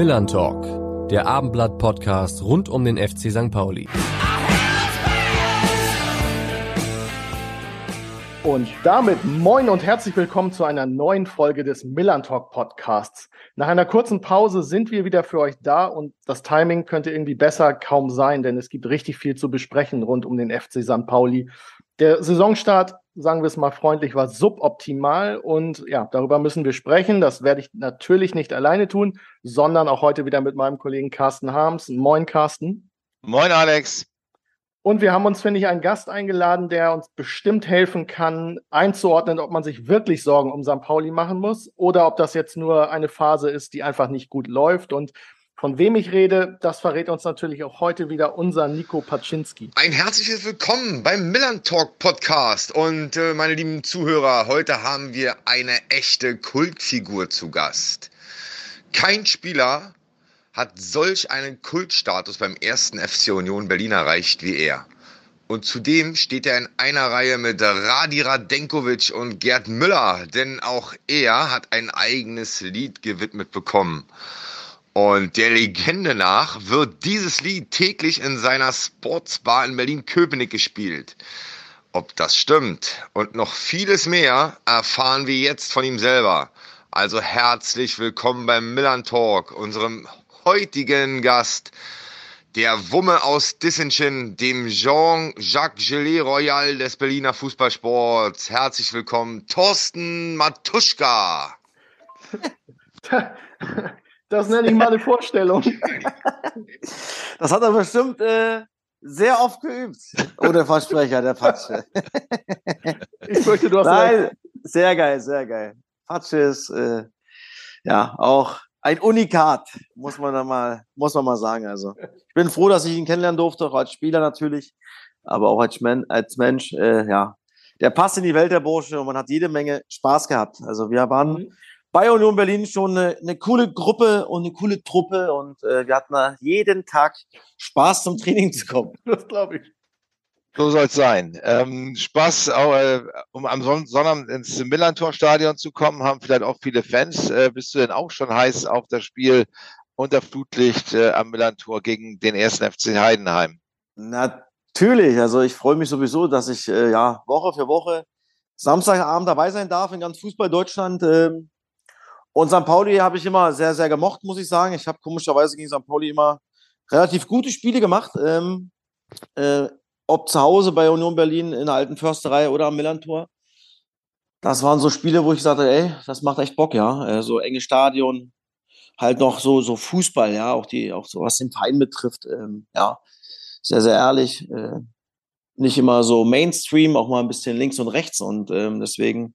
Millern Talk, der Abendblatt-Podcast rund um den FC St. Pauli. Und damit moin und herzlich willkommen zu einer neuen Folge des Millern Talk Podcasts. Nach einer kurzen Pause sind wir wieder für euch da und das Timing könnte irgendwie besser kaum sein, denn es gibt richtig viel zu besprechen rund um den FC St. Pauli. Der Saisonstart, sagen wir es mal freundlich, war suboptimal und ja, darüber müssen wir sprechen. Das werde ich natürlich nicht alleine tun, sondern auch heute wieder mit meinem Kollegen Carsten Harms. Moin, Carsten. Moin, Alex. Und wir haben uns, finde ich, einen Gast eingeladen, der uns bestimmt helfen kann, einzuordnen, ob man sich wirklich Sorgen um St. Pauli machen muss oder ob das jetzt nur eine Phase ist, die einfach nicht gut läuft. Und von wem ich rede, das verrät uns natürlich auch heute wieder unser Nico Paczynski. Ein herzliches Willkommen beim Millern Talk Podcast. Und äh, meine lieben Zuhörer, heute haben wir eine echte Kultfigur zu Gast. Kein Spieler hat solch einen Kultstatus beim ersten FC Union Berlin erreicht wie er. Und zudem steht er in einer Reihe mit Radi Radenkovic und Gerd Müller, denn auch er hat ein eigenes Lied gewidmet bekommen. Und der Legende nach wird dieses Lied täglich in seiner Sportsbar in Berlin-Köpenick gespielt. Ob das stimmt und noch vieles mehr erfahren wir jetzt von ihm selber. Also herzlich willkommen beim Millern Talk, unserem heutigen Gast, der Wumme aus Dissenchen, dem Jean-Jacques Gelet Royal des Berliner Fußballsports. Herzlich willkommen, Thorsten Matuschka. Das nenne ich mal eine Vorstellung. Das hat er bestimmt äh, sehr oft geübt. Oh, der Versprecher, der Patsche. Ich fürchte, du hast Nein, recht. sehr geil, sehr geil. Patsche ist äh, ja auch ein Unikat, muss man da mal, muss man mal sagen. Also ich bin froh, dass ich ihn kennenlernen durfte, auch als Spieler natürlich, aber auch als, Men als Mensch. Äh, ja, der passt in die Welt der Bursche und man hat jede Menge Spaß gehabt. Also wir waren mhm bei Union Berlin schon eine, eine, coole Gruppe und eine coole Truppe und äh, wir hatten da jeden Tag Spaß zum Training zu kommen. Das glaube ich. So soll es sein. Ähm, Spaß, äh, um am Son Sonnabend ins Millantor-Stadion zu kommen, haben vielleicht auch viele Fans. Äh, bist du denn auch schon heiß auf das Spiel unter Flutlicht äh, am Millantor gegen den ersten FC Heidenheim? Natürlich. Also ich freue mich sowieso, dass ich äh, ja Woche für Woche Samstagabend dabei sein darf in ganz Fußball Deutschland. Ähm, und St. Pauli habe ich immer sehr, sehr gemocht, muss ich sagen. Ich habe komischerweise gegen St. Pauli immer relativ gute Spiele gemacht. Ähm, äh, ob zu Hause bei Union Berlin in der alten Försterei oder am Millantor. Das waren so Spiele, wo ich sagte, ey, das macht echt Bock, ja. Äh, so enge Stadion, halt noch so, so Fußball, ja, auch die, auch so was den Verein betrifft, ähm, ja, sehr, sehr ehrlich. Äh, nicht immer so Mainstream, auch mal ein bisschen links und rechts und ähm, deswegen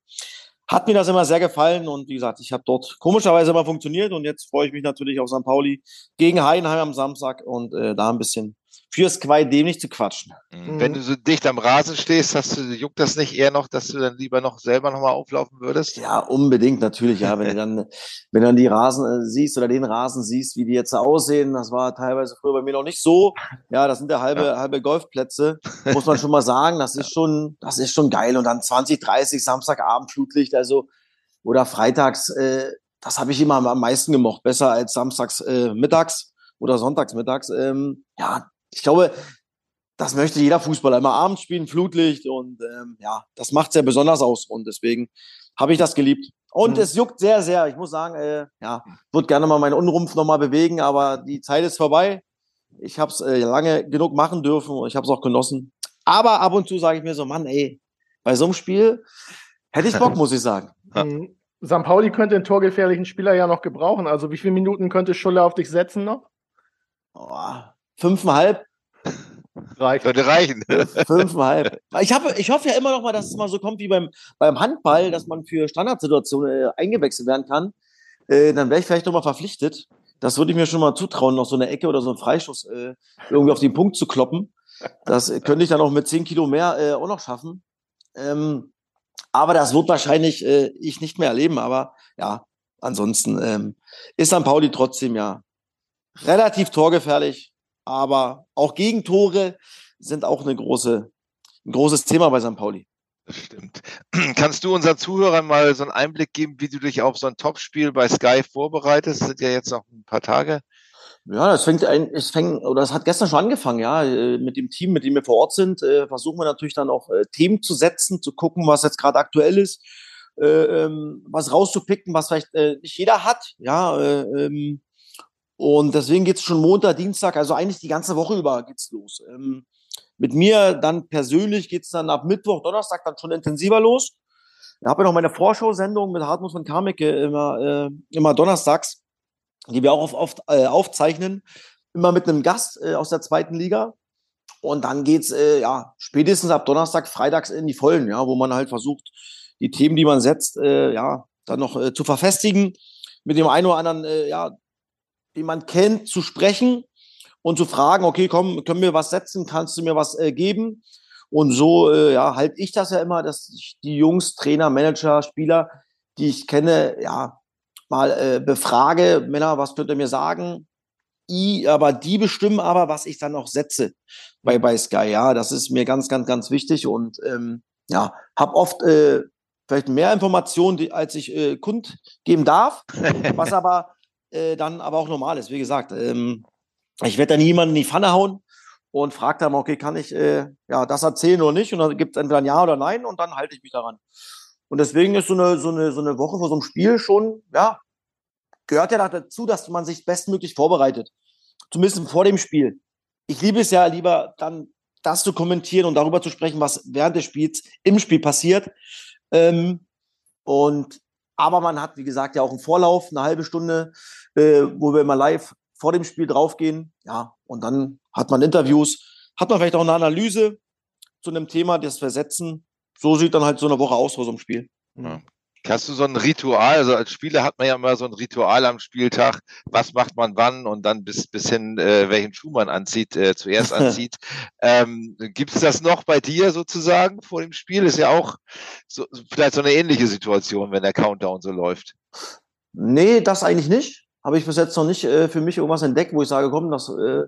hat mir das immer sehr gefallen und wie gesagt, ich habe dort komischerweise immer funktioniert und jetzt freue ich mich natürlich auf St. Pauli gegen Heidenheim am Samstag und äh, da ein bisschen fürs Quai dämlich zu quatschen. Mhm. Wenn du so dicht am Rasen stehst, hast du, juckt das nicht eher noch, dass du dann lieber noch selber nochmal auflaufen würdest? Ja, unbedingt, natürlich, ja. Wenn du dann, wenn du dann die Rasen äh, siehst oder den Rasen siehst, wie die jetzt aussehen, das war teilweise früher bei mir noch nicht so. Ja, das sind ja halbe, ja. halbe Golfplätze, muss man schon mal sagen. Das ist schon, das ist schon geil. Und dann 20, 30, Samstagabend Flutlicht, also, oder freitags, äh, das habe ich immer am meisten gemocht. Besser als samstags äh, mittags oder sonntags mittags. Ähm, ja, ich glaube, das möchte jeder Fußballer immer abends spielen, Flutlicht und ähm, ja, das macht sehr besonders aus und deswegen habe ich das geliebt. Und mhm. es juckt sehr, sehr. Ich muss sagen, äh, ja, würde gerne mal meinen Unrumpf nochmal bewegen, aber die Zeit ist vorbei. Ich habe es äh, lange genug machen dürfen und ich habe es auch genossen. Aber ab und zu sage ich mir so, Mann, ey, bei so einem Spiel hätte ich Bock, muss ich sagen. Mhm. St. Pauli könnte einen torgefährlichen Spieler ja noch gebrauchen. Also wie viele Minuten könnte Schulle auf dich setzen noch? Oh, fünfeinhalb. Reicht. Würde reichen. Fünfeinhalb. Ich, hab, ich hoffe ja immer noch mal, dass es mal so kommt wie beim, beim Handball, dass man für Standardsituationen äh, eingewechselt werden kann. Äh, dann wäre ich vielleicht noch mal verpflichtet. Das würde ich mir schon mal zutrauen, noch so eine Ecke oder so einen Freischuss äh, irgendwie auf den Punkt zu kloppen. Das könnte ich dann auch mit zehn Kilo mehr äh, auch noch schaffen. Ähm, aber das wird wahrscheinlich äh, ich nicht mehr erleben. Aber ja, ansonsten ähm, ist St. Pauli trotzdem ja relativ torgefährlich, aber auch Gegentore sind auch eine große, ein großes Thema bei St. Pauli. Das stimmt. Kannst du unseren Zuhörern mal so einen Einblick geben, wie du dich auf so ein Topspiel bei Sky vorbereitest? Das sind ja jetzt noch ein paar Tage. Ja, das fängt ein, es fängt, oder es hat gestern schon angefangen, ja. Äh, mit dem Team, mit dem wir vor Ort sind, äh, versuchen wir natürlich dann auch äh, Themen zu setzen, zu gucken, was jetzt gerade aktuell ist, ähm, was rauszupicken, was vielleicht nicht jeder hat, ja. Ähm, und deswegen geht's schon Montag, Dienstag, also eigentlich die ganze Woche über geht's los. Ähm, mit mir dann persönlich geht's dann ab Mittwoch, Donnerstag dann schon intensiver los. Ich habe ja noch meine Vorschau-Sendung mit Hartmut von Kameke immer, äh, immer donnerstags, die wir auch auf, äh, aufzeichnen, immer mit einem Gast äh, aus der zweiten Liga. Und dann geht's äh, ja spätestens ab Donnerstag, Freitags in die Vollen, ja, wo man halt versucht, die Themen, die man setzt, äh, ja, dann noch äh, zu verfestigen, mit dem einen oder anderen, äh, ja, den man kennt, zu sprechen und zu fragen, okay, komm, können wir was setzen, kannst du mir was äh, geben? Und so, äh, ja, halte ich das ja immer, dass ich die Jungs, Trainer, Manager, Spieler, die ich kenne, ja, mal äh, befrage, Männer, was könnt ihr mir sagen? I, aber die bestimmen aber, was ich dann auch setze bei, bei Sky. Ja, das ist mir ganz, ganz, ganz wichtig und ähm, ja, habe oft äh, vielleicht mehr Informationen, die, als ich äh, kundgeben darf, was aber äh, dann aber auch normal ist. Wie gesagt, ähm, ich werde da niemanden in die Pfanne hauen und frage dann, okay, kann ich äh, ja, das erzählen oder nicht? Und dann gibt es entweder ein Ja oder Nein und dann halte ich mich daran. Und deswegen ist so eine, so eine, so eine Woche vor so einem Spiel schon, ja, gehört ja dazu, dass man sich bestmöglich vorbereitet. Zumindest vor dem Spiel. Ich liebe es ja lieber dann das zu kommentieren und darüber zu sprechen, was während des Spiels im Spiel passiert. Ähm, und aber man hat, wie gesagt, ja auch einen Vorlauf, eine halbe Stunde, äh, wo wir immer live vor dem Spiel draufgehen. Ja, und dann hat man Interviews, hat man vielleicht auch eine Analyse zu einem Thema, das wir setzen. So sieht dann halt so eine Woche aus vor so einem Spiel. Ja. Hast du so ein Ritual? Also als Spieler hat man ja immer so ein Ritual am Spieltag. Was macht man wann und dann bis, bis hin, äh, welchen Schuh man anzieht, äh, zuerst anzieht. ähm, Gibt es das noch bei dir sozusagen vor dem Spiel? Ist ja auch so, vielleicht so eine ähnliche Situation, wenn der Countdown so läuft. Nee, das eigentlich nicht habe ich bis jetzt noch nicht äh, für mich irgendwas entdeckt, wo ich sage, komm, das, äh,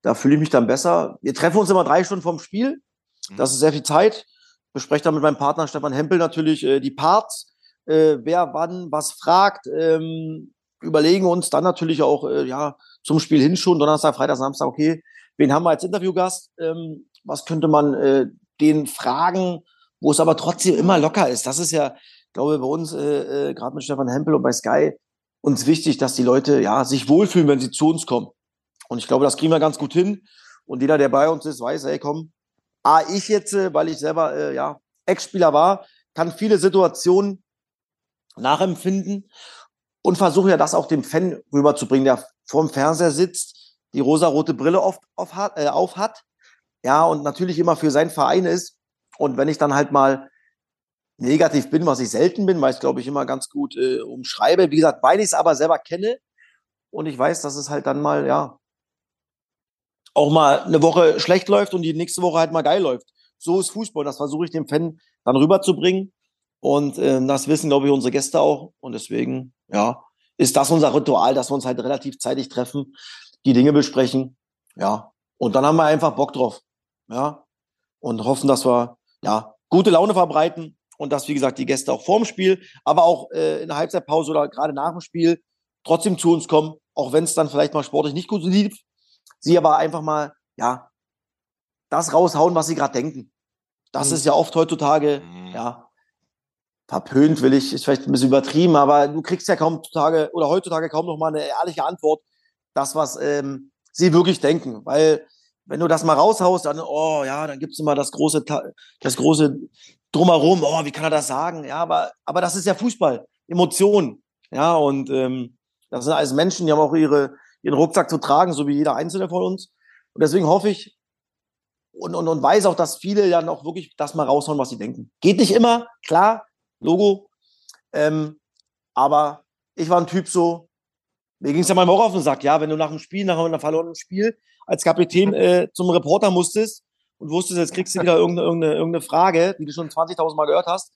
da fühle ich mich dann besser. Wir treffen uns immer drei Stunden vorm Spiel. Mhm. Das ist sehr viel Zeit. Bespreche dann mit meinem Partner Stefan Hempel natürlich äh, die Parts, äh, wer wann was fragt. Ähm, überlegen uns dann natürlich auch äh, ja zum Spiel hin schon Donnerstag, Freitag, Samstag. Okay, wen haben wir als Interviewgast? Ähm, was könnte man äh, den fragen, wo es aber trotzdem immer locker ist? Das ist ja, glaube bei uns äh, äh, gerade mit Stefan Hempel und bei Sky uns wichtig, dass die Leute ja sich wohlfühlen, wenn sie zu uns kommen. Und ich glaube, das kriegen wir ganz gut hin. Und jeder, der bei uns ist, weiß, ey, komm, A, ich jetzt, äh, weil ich selber äh, ja Ex-Spieler war, kann viele Situationen nachempfinden und versuche ja das auch dem Fan rüberzubringen, der vorm Fernseher sitzt, die rosarote Brille oft auf äh, auf hat, ja, und natürlich immer für seinen Verein ist. Und wenn ich dann halt mal negativ bin, was ich selten bin, weil ich glaube ich immer ganz gut äh, umschreibe. Wie gesagt, weil ich es aber selber kenne und ich weiß, dass es halt dann mal, ja, auch mal eine Woche schlecht läuft und die nächste Woche halt mal geil läuft. So ist Fußball. Das versuche ich dem Fan dann rüberzubringen. Und äh, das wissen, glaube ich, unsere Gäste auch. Und deswegen, ja, ist das unser Ritual, dass wir uns halt relativ zeitig treffen, die Dinge besprechen. Ja. Und dann haben wir einfach Bock drauf. Ja. Und hoffen, dass wir, ja, gute Laune verbreiten und dass, wie gesagt, die Gäste auch vorm Spiel, aber auch äh, in der Halbzeitpause oder gerade nach dem Spiel trotzdem zu uns kommen, auch wenn es dann vielleicht mal sportlich nicht gut lief. Sie aber einfach mal, ja, das raushauen, was sie gerade denken. Das mhm. ist ja oft heutzutage, mhm. ja, verpönt will ich, ist vielleicht ein bisschen übertrieben, aber du kriegst ja kaum Tage oder heutzutage kaum noch mal eine ehrliche Antwort, das, was ähm, sie wirklich denken. Weil wenn du das mal raushaust, dann, oh ja, dann gibt's immer das große, das große drumherum, oh, wie kann er das sagen? Ja, aber, aber das ist ja Fußball, Emotionen. Ja, und ähm, das sind alles Menschen, die haben auch ihre, ihren Rucksack zu tragen, so wie jeder Einzelne von uns. Und deswegen hoffe ich und, und, und weiß auch, dass viele dann auch wirklich das mal raushauen, was sie denken. Geht nicht immer, klar, Logo. Ähm, aber ich war ein Typ so, mir ging es ja mal auch auf den Sack, ja, wenn du nach dem Spiel, nach einem verlorenen Spiel als Kapitän äh, zum Reporter musstest und wusstest, jetzt kriegst du wieder irgendeine, irgendeine, irgendeine Frage, die du schon 20.000 Mal gehört hast.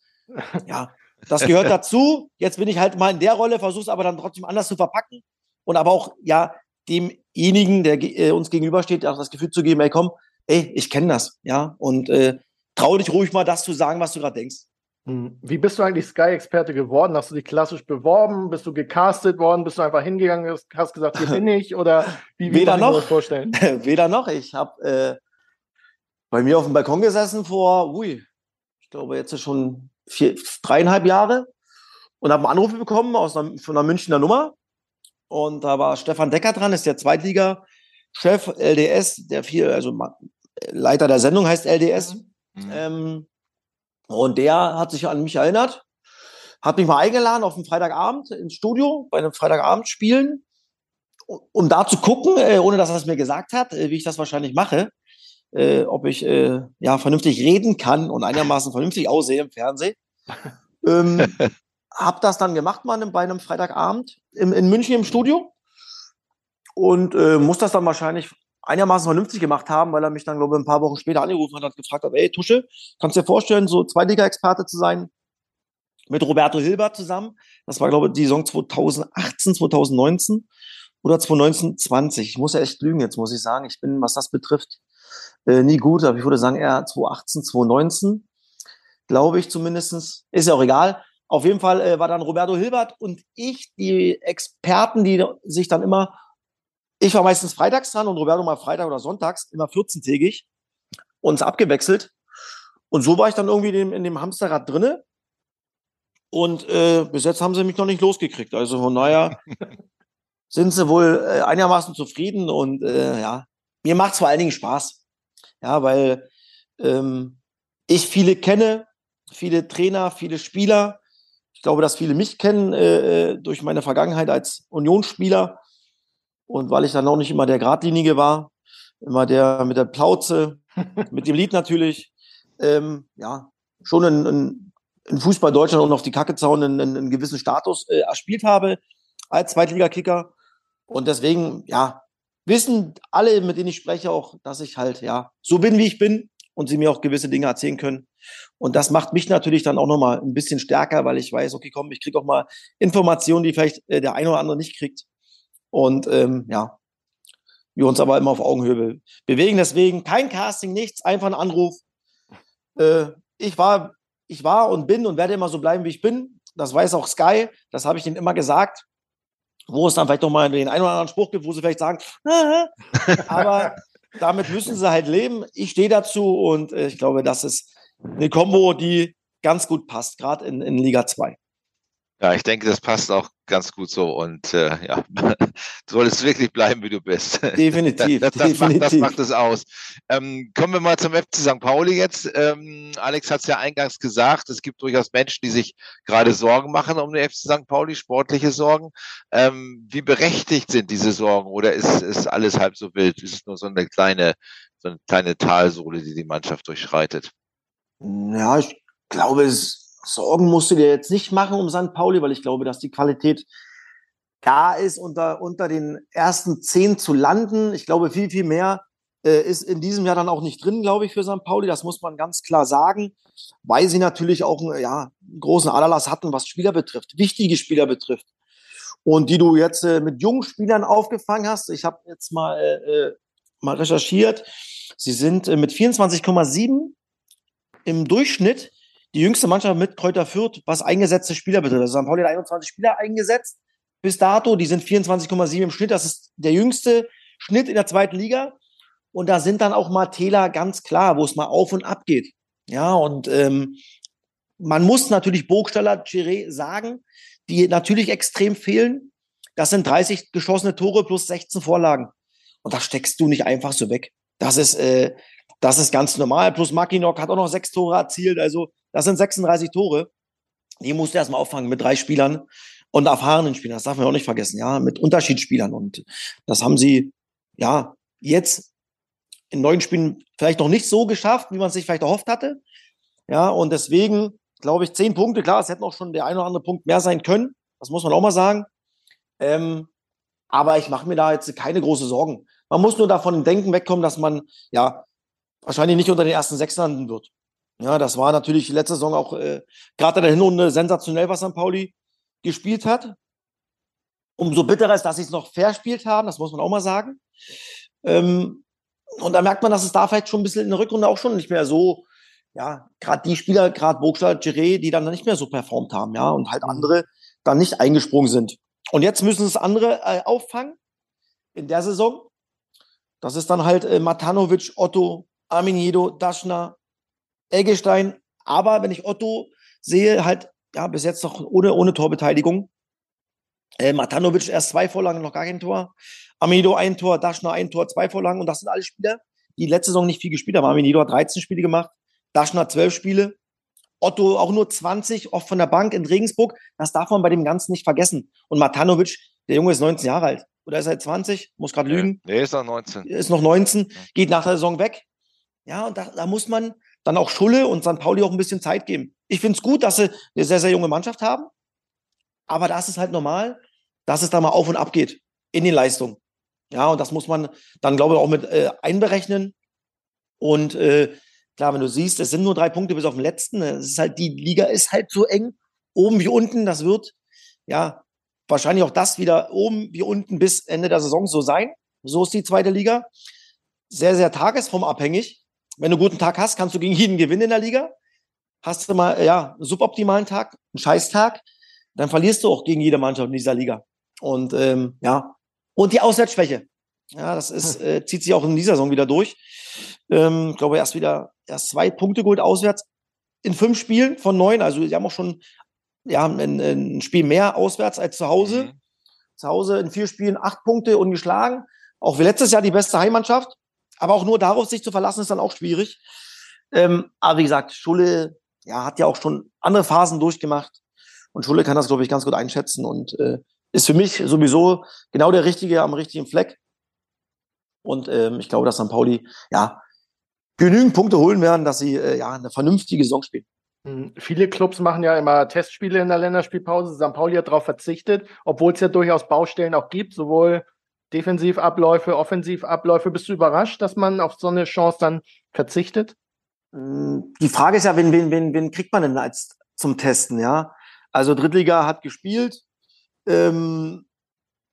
Ja, das gehört dazu. Jetzt bin ich halt mal in der Rolle, versuch's aber dann trotzdem anders zu verpacken und aber auch, ja, demjenigen, der äh, uns gegenübersteht, auch das Gefühl zu geben, ey, komm, ey, ich kenne das, ja, und äh, trau dich ruhig mal das zu sagen, was du gerade denkst. Hm. Wie bist du eigentlich Sky-Experte geworden? Hast du dich klassisch beworben? Bist du gecastet worden? Bist du einfach hingegangen, hast gesagt, hier bin ich? Oder wie, Weder noch. das vorstellen? Weder noch. Ich habe äh, bei mir auf dem Balkon gesessen vor, ui, ich glaube jetzt schon vier, dreieinhalb Jahre und habe einen Anruf bekommen aus einer, von einer Münchner Nummer. Und da war Stefan Decker dran, ist der Zweitliga-Chef LDS, der viel, also Leiter der Sendung heißt LDS. Mhm. Ähm, und der hat sich an mich erinnert, hat mich mal eingeladen auf einen Freitagabend ins Studio, bei einem Freitagabend-Spielen, um da zu gucken, äh, ohne dass er es mir gesagt hat, äh, wie ich das wahrscheinlich mache, äh, ob ich äh, ja vernünftig reden kann und einigermaßen vernünftig aussehe im Fernsehen. Ähm, hab das dann gemacht, mal bei einem Freitagabend im, in München im Studio und äh, muss das dann wahrscheinlich einigermaßen vernünftig gemacht haben, weil er mich dann, glaube ich, ein paar Wochen später angerufen hat und gefragt hat, ey, Tusche, kannst du dir vorstellen, so Zweitliga-Experte zu sein? Mit Roberto Hilbert zusammen. Das war, glaube ich, die Saison 2018, 2019 oder 2019, 20. Ich muss ja echt lügen jetzt, muss ich sagen. Ich bin, was das betrifft, äh, nie gut, aber ich würde sagen eher 2018, 2019. Glaube ich zumindestens. Ist ja auch egal. Auf jeden Fall äh, war dann Roberto Hilbert und ich die Experten, die sich dann immer ich war meistens freitags dran und Roberto mal Freitag oder sonntags, immer 14-tägig, uns abgewechselt. Und so war ich dann irgendwie in dem, in dem Hamsterrad drinne. Und äh, bis jetzt haben sie mich noch nicht losgekriegt. Also von daher sind sie wohl äh, einigermaßen zufrieden und äh, ja, mir macht es vor allen Dingen Spaß. Ja, weil ähm, ich viele kenne, viele Trainer, viele Spieler. Ich glaube, dass viele mich kennen äh, äh durch meine Vergangenheit als Unionsspieler. Und weil ich dann auch nicht immer der Gradlinige war, immer der mit der Plauze, mit dem Lied natürlich, ähm, ja, schon in, in, in Fußball Deutschland und auf die Kacke zaun einen, einen gewissen Status äh, erspielt habe als Zweitligakicker. Und deswegen, ja, wissen alle, mit denen ich spreche, auch, dass ich halt, ja, so bin, wie ich bin und sie mir auch gewisse Dinge erzählen können. Und das macht mich natürlich dann auch nochmal ein bisschen stärker, weil ich weiß, okay, komm, ich kriege auch mal Informationen, die vielleicht äh, der eine oder andere nicht kriegt. Und ähm, ja, wir uns aber immer auf Augenhöhe bewegen. Deswegen kein Casting, nichts, einfach ein Anruf. Äh, ich war, ich war und bin und werde immer so bleiben, wie ich bin. Das weiß auch Sky. Das habe ich ihnen immer gesagt. Wo es dann vielleicht noch mal den einen oder anderen Spruch gibt, wo sie vielleicht sagen, aber damit müssen sie halt leben. Ich stehe dazu und äh, ich glaube, das ist eine Kombo, die ganz gut passt, gerade in, in Liga 2. Ja, ich denke, das passt auch ganz gut so und äh, ja, du solltest wirklich bleiben, wie du bist. Definitiv. das, das, definitiv. Macht, das macht es aus. Ähm, kommen wir mal zum FC St. Pauli jetzt. Ähm, Alex hat es ja eingangs gesagt, es gibt durchaus Menschen, die sich gerade Sorgen machen um den FC St. Pauli, sportliche Sorgen. Ähm, wie berechtigt sind diese Sorgen oder ist, ist alles halb so wild? Ist es nur so eine kleine, so eine kleine Talsohle, die die Mannschaft durchschreitet? Ja, ich glaube, es Sorgen musst du dir jetzt nicht machen um St. Pauli, weil ich glaube, dass die Qualität da ist, unter, unter den ersten zehn zu landen. Ich glaube, viel, viel mehr äh, ist in diesem Jahr dann auch nicht drin, glaube ich, für St. Pauli. Das muss man ganz klar sagen, weil sie natürlich auch ja, einen großen Aderlass hatten, was Spieler betrifft, wichtige Spieler betrifft. Und die du jetzt äh, mit jungen Spielern aufgefangen hast. Ich habe jetzt mal, äh, äh mal recherchiert. Sie sind äh, mit 24,7 im Durchschnitt die jüngste Mannschaft mit Kräuter Fürth, was eingesetzte Spieler betrifft. Also St. Pauli hat 21 Spieler eingesetzt bis dato. Die sind 24,7 im Schnitt. Das ist der jüngste Schnitt in der zweiten Liga. Und da sind dann auch mal Täler ganz klar, wo es mal auf und ab geht. Ja, und ähm, man muss natürlich Burgstaller Chiré sagen, die natürlich extrem fehlen. Das sind 30 geschossene Tore plus 16 Vorlagen. Und das steckst du nicht einfach so weg. Das ist, äh, das ist ganz normal. Plus Makinok hat auch noch sechs Tore erzielt. Also das sind 36 Tore. Die musst du erstmal auffangen mit drei Spielern und erfahrenen Spielern. Das darf man auch nicht vergessen, ja, mit Unterschiedsspielern. Und das haben sie, ja, jetzt in neun Spielen vielleicht noch nicht so geschafft, wie man sich vielleicht erhofft hatte. Ja, und deswegen glaube ich, zehn Punkte, klar, es hätten auch schon der ein oder andere Punkt mehr sein können. Das muss man auch mal sagen. Ähm, aber ich mache mir da jetzt keine große Sorgen. Man muss nur davon denken wegkommen, dass man ja wahrscheinlich nicht unter den ersten sechs landen wird. Ja, das war natürlich letzte Saison auch äh, gerade in der Hinrunde sensationell, was St. Pauli gespielt hat. Umso bitterer ist, dass sie es noch verspielt haben, das muss man auch mal sagen. Ähm, und da merkt man, dass es da vielleicht schon ein bisschen in der Rückrunde auch schon nicht mehr so ja, gerade die Spieler, gerade Burgstadt, Giré, die dann nicht mehr so performt haben, ja, und halt andere dann nicht eingesprungen sind. Und jetzt müssen es andere äh, auffangen in der Saison. Das ist dann halt äh, Matanovic, Otto, Arminiedo, Daschner, Eggestein. Aber wenn ich Otto sehe, halt, ja, bis jetzt noch ohne, ohne Torbeteiligung. Äh, Matanovic erst zwei Vorlagen, noch gar kein Tor. Arminiedo ein Tor, Daschner ein Tor, zwei Vorlagen. Und das sind alle Spieler, die letzte Saison nicht viel gespielt haben. Arminiedo hat 13 Spiele gemacht, Daschner 12 Spiele, Otto auch nur 20, oft von der Bank in Regensburg. Das darf man bei dem Ganzen nicht vergessen. Und Matanovic, der Junge ist 19 Jahre alt. Oder ist er 20? Muss gerade lügen. Nee, ist noch 19. Ist noch 19, geht nach der Saison weg. Ja, und da, da muss man dann auch Schulle und St. Pauli auch ein bisschen Zeit geben. Ich finde es gut, dass sie eine sehr, sehr junge Mannschaft haben. Aber da ist halt normal, dass es da mal auf und ab geht in den Leistungen. Ja, und das muss man dann, glaube ich, auch mit äh, einberechnen. Und äh, klar, wenn du siehst, es sind nur drei Punkte bis auf den letzten. Es ist halt, die Liga ist halt so eng, oben wie unten. Das wird, ja, wahrscheinlich auch das wieder oben wie unten bis Ende der Saison so sein. So ist die zweite Liga. Sehr, sehr tagesformabhängig. Wenn du einen guten Tag hast, kannst du gegen jeden gewinnen in der Liga. Hast du mal, ja, einen suboptimalen Tag, einen Scheißtag, dann verlierst du auch gegen jede Mannschaft in dieser Liga. Und ähm, ja, und die Auswärtsschwäche. Ja, das ist, äh, zieht sich auch in dieser Saison wieder durch. Ähm, ich glaube, erst wieder erst zwei Punkte geholt auswärts in fünf Spielen von neun. Also sie haben auch schon ja, ein, ein Spiel mehr auswärts als zu Hause. Mhm. Zu Hause in vier Spielen acht Punkte ungeschlagen. Auch wie letztes Jahr die beste Heimmannschaft. Aber auch nur darauf sich zu verlassen, ist dann auch schwierig. Ähm, aber wie gesagt, Schulle ja, hat ja auch schon andere Phasen durchgemacht. Und Schulle kann das, glaube ich, ganz gut einschätzen und äh, ist für mich sowieso genau der Richtige am richtigen Fleck. Und ähm, ich glaube, dass St. Pauli ja genügend Punkte holen werden, dass sie äh, ja eine vernünftige Saison spielen. Hm, viele Clubs machen ja immer Testspiele in der Länderspielpause. St. Pauli hat darauf verzichtet, obwohl es ja durchaus Baustellen auch gibt, sowohl Defensivabläufe, Offensivabläufe. Bist du überrascht, dass man auf so eine Chance dann verzichtet? Hm, die Frage ist ja, wen, wen, wen, wen kriegt man denn als zum Testen, ja? Also Drittliga hat gespielt, ähm,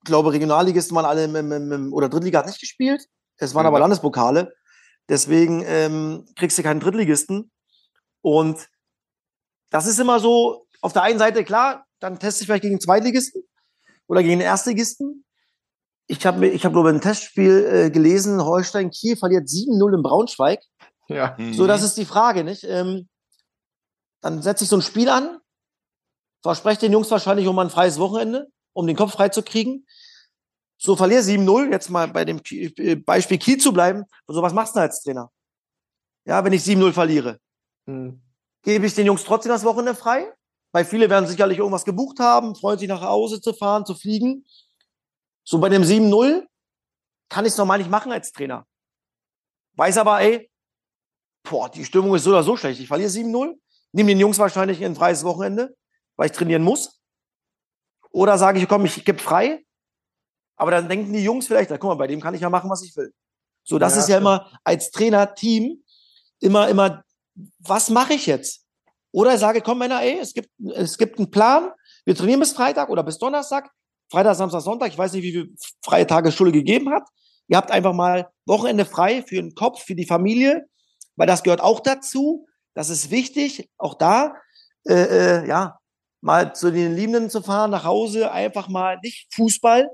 glaube Regionalligisten waren alle im, im, im, oder Drittliga hat nicht gespielt. Es waren mhm. aber Landespokale. Deswegen ähm, kriegst du keinen Drittligisten. Und das ist immer so, auf der einen Seite klar, dann teste ich vielleicht gegen Zweitligisten oder gegen Erstligisten. Ich habe, ich hab, glaube ich, ein Testspiel äh, gelesen, Holstein Kiel verliert 7-0 in Braunschweig. Ja. Mhm. So, das ist die Frage, nicht? Ähm, dann setze ich so ein Spiel an, verspreche den Jungs wahrscheinlich um mal ein freies Wochenende, um den Kopf frei zu kriegen. So verliere 7-0, jetzt mal bei dem äh, Beispiel Kiel zu bleiben. So, was machst du als Trainer? Ja, wenn ich 7-0 verliere. Mhm. Gebe ich den Jungs trotzdem das Wochenende frei? Weil viele werden sicherlich irgendwas gebucht haben, freuen sich nach Hause zu fahren, zu fliegen. So bei dem 7-0 kann ich es normal nicht machen als Trainer. Weiß aber, ey, boah, die Stimmung ist so oder so schlecht. Ich verliere 7-0, nehme den Jungs wahrscheinlich ein freies Wochenende, weil ich trainieren muss. Oder sage ich, komm, ich gebe frei. Aber dann denken die Jungs vielleicht, guck mal, bei dem kann ich ja machen, was ich will. So, das ja, ist ja stimmt. immer als Trainer-Team immer, immer, was mache ich jetzt? Oder ich sage, komm, Männer, ey, es gibt, es gibt einen Plan. Wir trainieren bis Freitag oder bis Donnerstag. Freitag, Samstag, Sonntag. Ich weiß nicht, wie viele freie Tage Schule gegeben hat. Ihr habt einfach mal Wochenende frei für den Kopf, für die Familie, weil das gehört auch dazu. Das ist wichtig, auch da, äh, äh, ja, mal zu den Liebenden zu fahren, nach Hause, einfach mal nicht Fußball.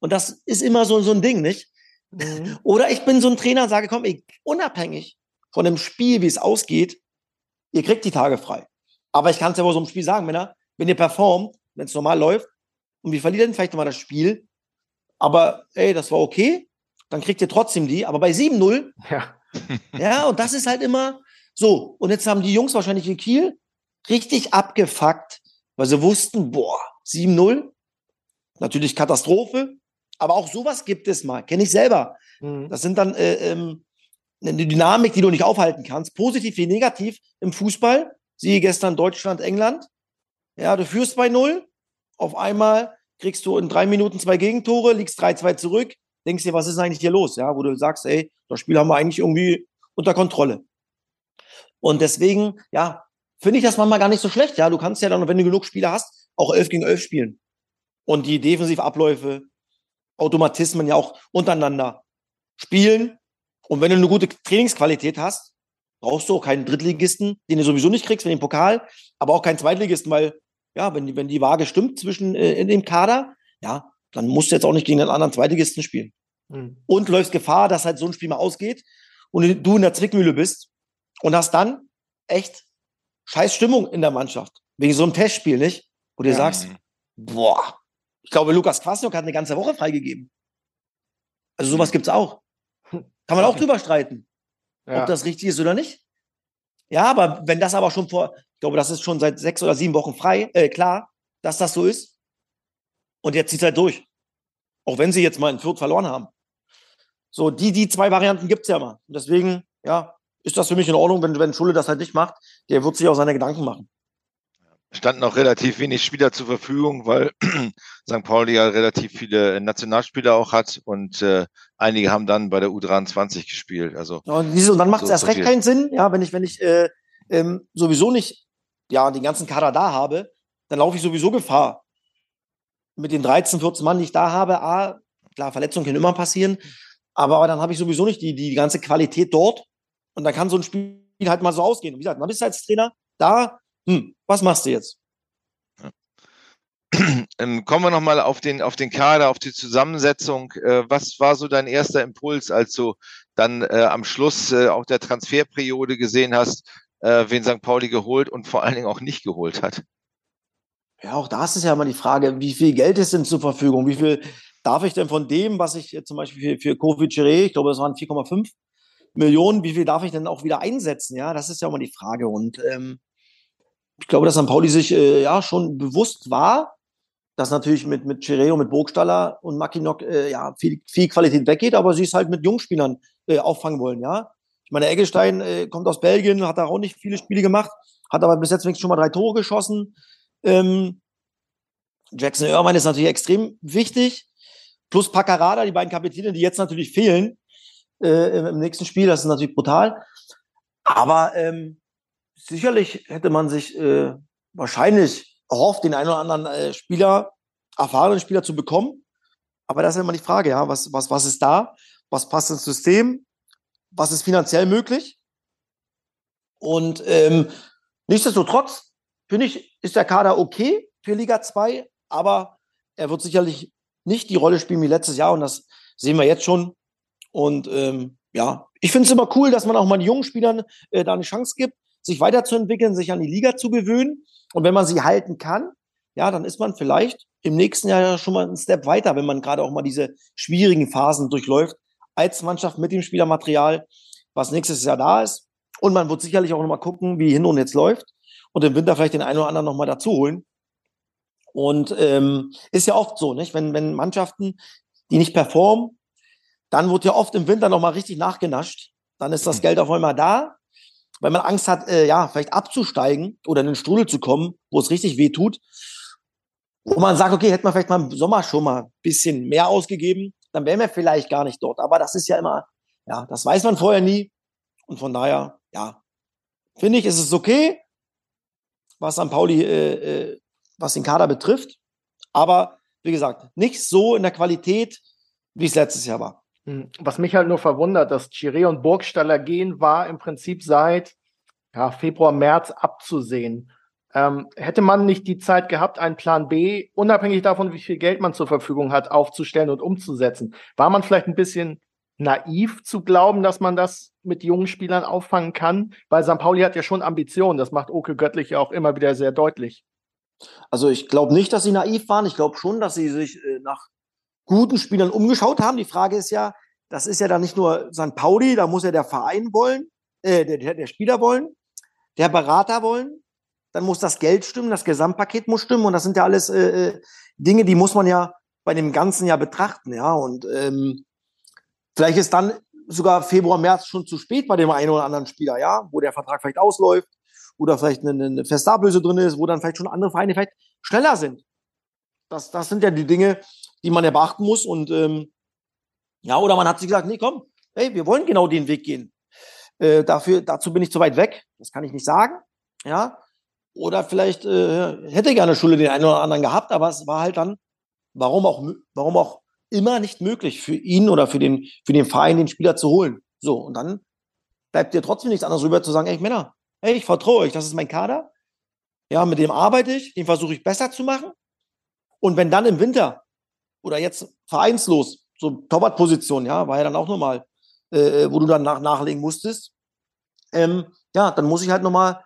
Und das ist immer so, so ein Ding, nicht? Mhm. Oder ich bin so ein Trainer und sage, komm, ich, unabhängig von dem Spiel, wie es ausgeht, ihr kriegt die Tage frei. Aber ich kann es ja wohl so im Spiel sagen, Männer, wenn ihr performt, wenn es normal läuft, und wir verlieren vielleicht nochmal das Spiel, aber ey, das war okay, dann kriegt ihr trotzdem die. Aber bei 7-0, ja. ja, und das ist halt immer so. Und jetzt haben die Jungs wahrscheinlich in Kiel richtig abgefuckt, weil sie wussten, boah, 7-0, natürlich Katastrophe, aber auch sowas gibt es mal, kenne ich selber. Mhm. Das sind dann äh, ähm, eine Dynamik, die du nicht aufhalten kannst, positiv wie negativ im Fußball. Siehe gestern Deutschland, England. Ja, du führst bei 0, auf einmal kriegst du in drei Minuten zwei Gegentore, liegst 3-2 zurück, denkst dir, was ist eigentlich hier los? Ja, wo du sagst, ey, das Spiel haben wir eigentlich irgendwie unter Kontrolle. Und deswegen, ja, finde ich das manchmal gar nicht so schlecht. Ja, du kannst ja dann, wenn du genug Spieler hast, auch 11 gegen 11 spielen. Und die Defensivabläufe, Automatismen ja auch untereinander spielen. Und wenn du eine gute Trainingsqualität hast brauchst du auch keinen Drittligisten, den du sowieso nicht kriegst, wenn den Pokal, aber auch keinen Zweitligisten, weil, ja, wenn die, wenn die Waage stimmt zwischen äh, in dem Kader, ja, dann musst du jetzt auch nicht gegen einen anderen Zweitligisten spielen. Mhm. Und läufst Gefahr, dass halt so ein Spiel mal ausgeht und du in der Zwickmühle bist und hast dann echt scheiß Stimmung in der Mannschaft. Wegen so einem Testspiel, nicht? Wo du ja. sagst, boah, ich glaube, Lukas Kwasniok hat eine ganze Woche freigegeben. Also sowas gibt's auch. Kann man auch drüber streiten, ja. ob das richtig ist oder nicht. Ja, aber wenn das aber schon vor, ich glaube, das ist schon seit sechs oder sieben Wochen frei, äh, klar, dass das so ist. Und jetzt zieht halt durch. Auch wenn sie jetzt mal in Fürth verloren haben. So, die, die zwei Varianten gibt's ja mal. Und deswegen, ja, ist das für mich in Ordnung, wenn, wenn Schulle das halt nicht macht. Der wird sich auch seine Gedanken machen standen auch relativ wenig Spieler zur Verfügung, weil St. Pauli ja relativ viele Nationalspieler auch hat und äh, einige haben dann bei der U23 gespielt. Also und, und dann macht es so erst recht keinen Sinn, ja, wenn ich wenn ich äh, ähm, sowieso nicht ja den ganzen Kader da habe, dann laufe ich sowieso Gefahr mit den 13, 14 Mann, die ich da habe. A, klar, Verletzungen können immer passieren, aber, aber dann habe ich sowieso nicht die die ganze Qualität dort und dann kann so ein Spiel halt mal so ausgehen. Und wie gesagt, man ist als Trainer da hm, was machst du jetzt? Ähm, kommen wir nochmal auf den, auf den Kader, auf die Zusammensetzung. Äh, was war so dein erster Impuls, als du dann äh, am Schluss äh, auch der Transferperiode gesehen hast, äh, wen St. Pauli geholt und vor allen Dingen auch nicht geholt hat? Ja, auch da ist es ja immer die Frage, wie viel Geld ist denn zur Verfügung? Wie viel darf ich denn von dem, was ich zum Beispiel für, für Covid ich glaube, das waren 4,5 Millionen, wie viel darf ich denn auch wieder einsetzen? Ja, das ist ja immer die Frage. Und ähm, ich glaube, dass St. Pauli sich äh, ja schon bewusst war, dass natürlich mit, mit Chireo, mit Burgstaller und Mackinock äh, ja, viel, viel Qualität weggeht, aber sie es halt mit Jungspielern äh, auffangen wollen, ja. Ich meine, Eggestein äh, kommt aus Belgien, hat da auch nicht viele Spiele gemacht, hat aber bis jetzt schon mal drei Tore geschossen. Ähm, Jackson Irvine ist natürlich extrem wichtig. Plus Paccarada, die beiden Kapitäne, die jetzt natürlich fehlen äh, im nächsten Spiel, das ist natürlich brutal. Aber ähm, sicherlich hätte man sich äh, wahrscheinlich erhofft, den einen oder anderen äh, Spieler, erfahrenen Spieler zu bekommen. Aber das ist immer die Frage, ja, was, was, was ist da? Was passt ins System? Was ist finanziell möglich? Und ähm, nichtsdestotrotz, finde ich, ist der Kader okay für Liga 2, aber er wird sicherlich nicht die Rolle spielen wie letztes Jahr und das sehen wir jetzt schon. Und ähm, ja, ich finde es immer cool, dass man auch mal den jungen Spielern äh, da eine Chance gibt sich weiterzuentwickeln, sich an die Liga zu gewöhnen. Und wenn man sie halten kann, ja, dann ist man vielleicht im nächsten Jahr schon mal einen Step weiter, wenn man gerade auch mal diese schwierigen Phasen durchläuft, als Mannschaft mit dem Spielermaterial, was nächstes Jahr da ist. Und man wird sicherlich auch nochmal gucken, wie hin und jetzt läuft und im Winter vielleicht den einen oder anderen nochmal dazu holen. Und ähm, ist ja oft so, nicht? Wenn, wenn Mannschaften, die nicht performen, dann wird ja oft im Winter nochmal richtig nachgenascht. Dann ist das mhm. Geld auf einmal da weil man Angst hat, äh, ja, vielleicht abzusteigen oder in den Strudel zu kommen, wo es richtig weh tut. Wo man sagt, okay, hätte man vielleicht mal im Sommer schon mal ein bisschen mehr ausgegeben, dann wären wir vielleicht gar nicht dort. Aber das ist ja immer, ja, das weiß man vorher nie. Und von daher, ja, finde ich, ist es okay, was St. Pauli, äh, äh, was den Kader betrifft. Aber wie gesagt, nicht so in der Qualität, wie es letztes Jahr war. Hm, was mich halt nur verwundert, dass Chiré und Burgstaller gehen, war im Prinzip seit ja, Februar, März abzusehen. Ähm, hätte man nicht die Zeit gehabt, einen Plan B, unabhängig davon, wie viel Geld man zur Verfügung hat, aufzustellen und umzusetzen? War man vielleicht ein bisschen naiv zu glauben, dass man das mit jungen Spielern auffangen kann? Weil St. Pauli hat ja schon Ambitionen. Das macht Oke Göttlich ja auch immer wieder sehr deutlich. Also ich glaube nicht, dass sie naiv waren. Ich glaube schon, dass sie sich äh, nach guten Spielern umgeschaut haben. Die Frage ist ja, das ist ja dann nicht nur St. Pauli, da muss ja der Verein wollen, äh, der, der Spieler wollen, der Berater wollen, dann muss das Geld stimmen, das Gesamtpaket muss stimmen und das sind ja alles äh, äh, Dinge, die muss man ja bei dem ganzen Jahr betrachten, ja und ähm, vielleicht ist dann sogar Februar, März schon zu spät bei dem einen oder anderen Spieler, ja, wo der Vertrag vielleicht ausläuft oder vielleicht eine, eine Festablöse drin ist, wo dann vielleicht schon andere Vereine vielleicht schneller sind. Das, das sind ja die Dinge, die man ja beachten muss. Und ähm, ja, oder man hat sich gesagt, nee, komm, hey, wir wollen genau den Weg gehen. Äh, dafür, dazu bin ich zu weit weg. Das kann ich nicht sagen. Ja. Oder vielleicht äh, hätte gerne Schule den einen oder anderen gehabt, aber es war halt dann, warum auch, warum auch immer nicht möglich für ihn oder für den, für den Verein, den Spieler zu holen. So, und dann bleibt dir trotzdem nichts anderes rüber zu sagen, ey Männer, ey, ich vertraue euch, das ist mein Kader. Ja, mit dem arbeite ich, den versuche ich besser zu machen. Und wenn dann im Winter oder jetzt vereinslos, so Torwartposition, ja, war ja dann auch nochmal, äh, wo du dann nach, nachlegen musstest, ähm, ja, dann muss ich halt nochmal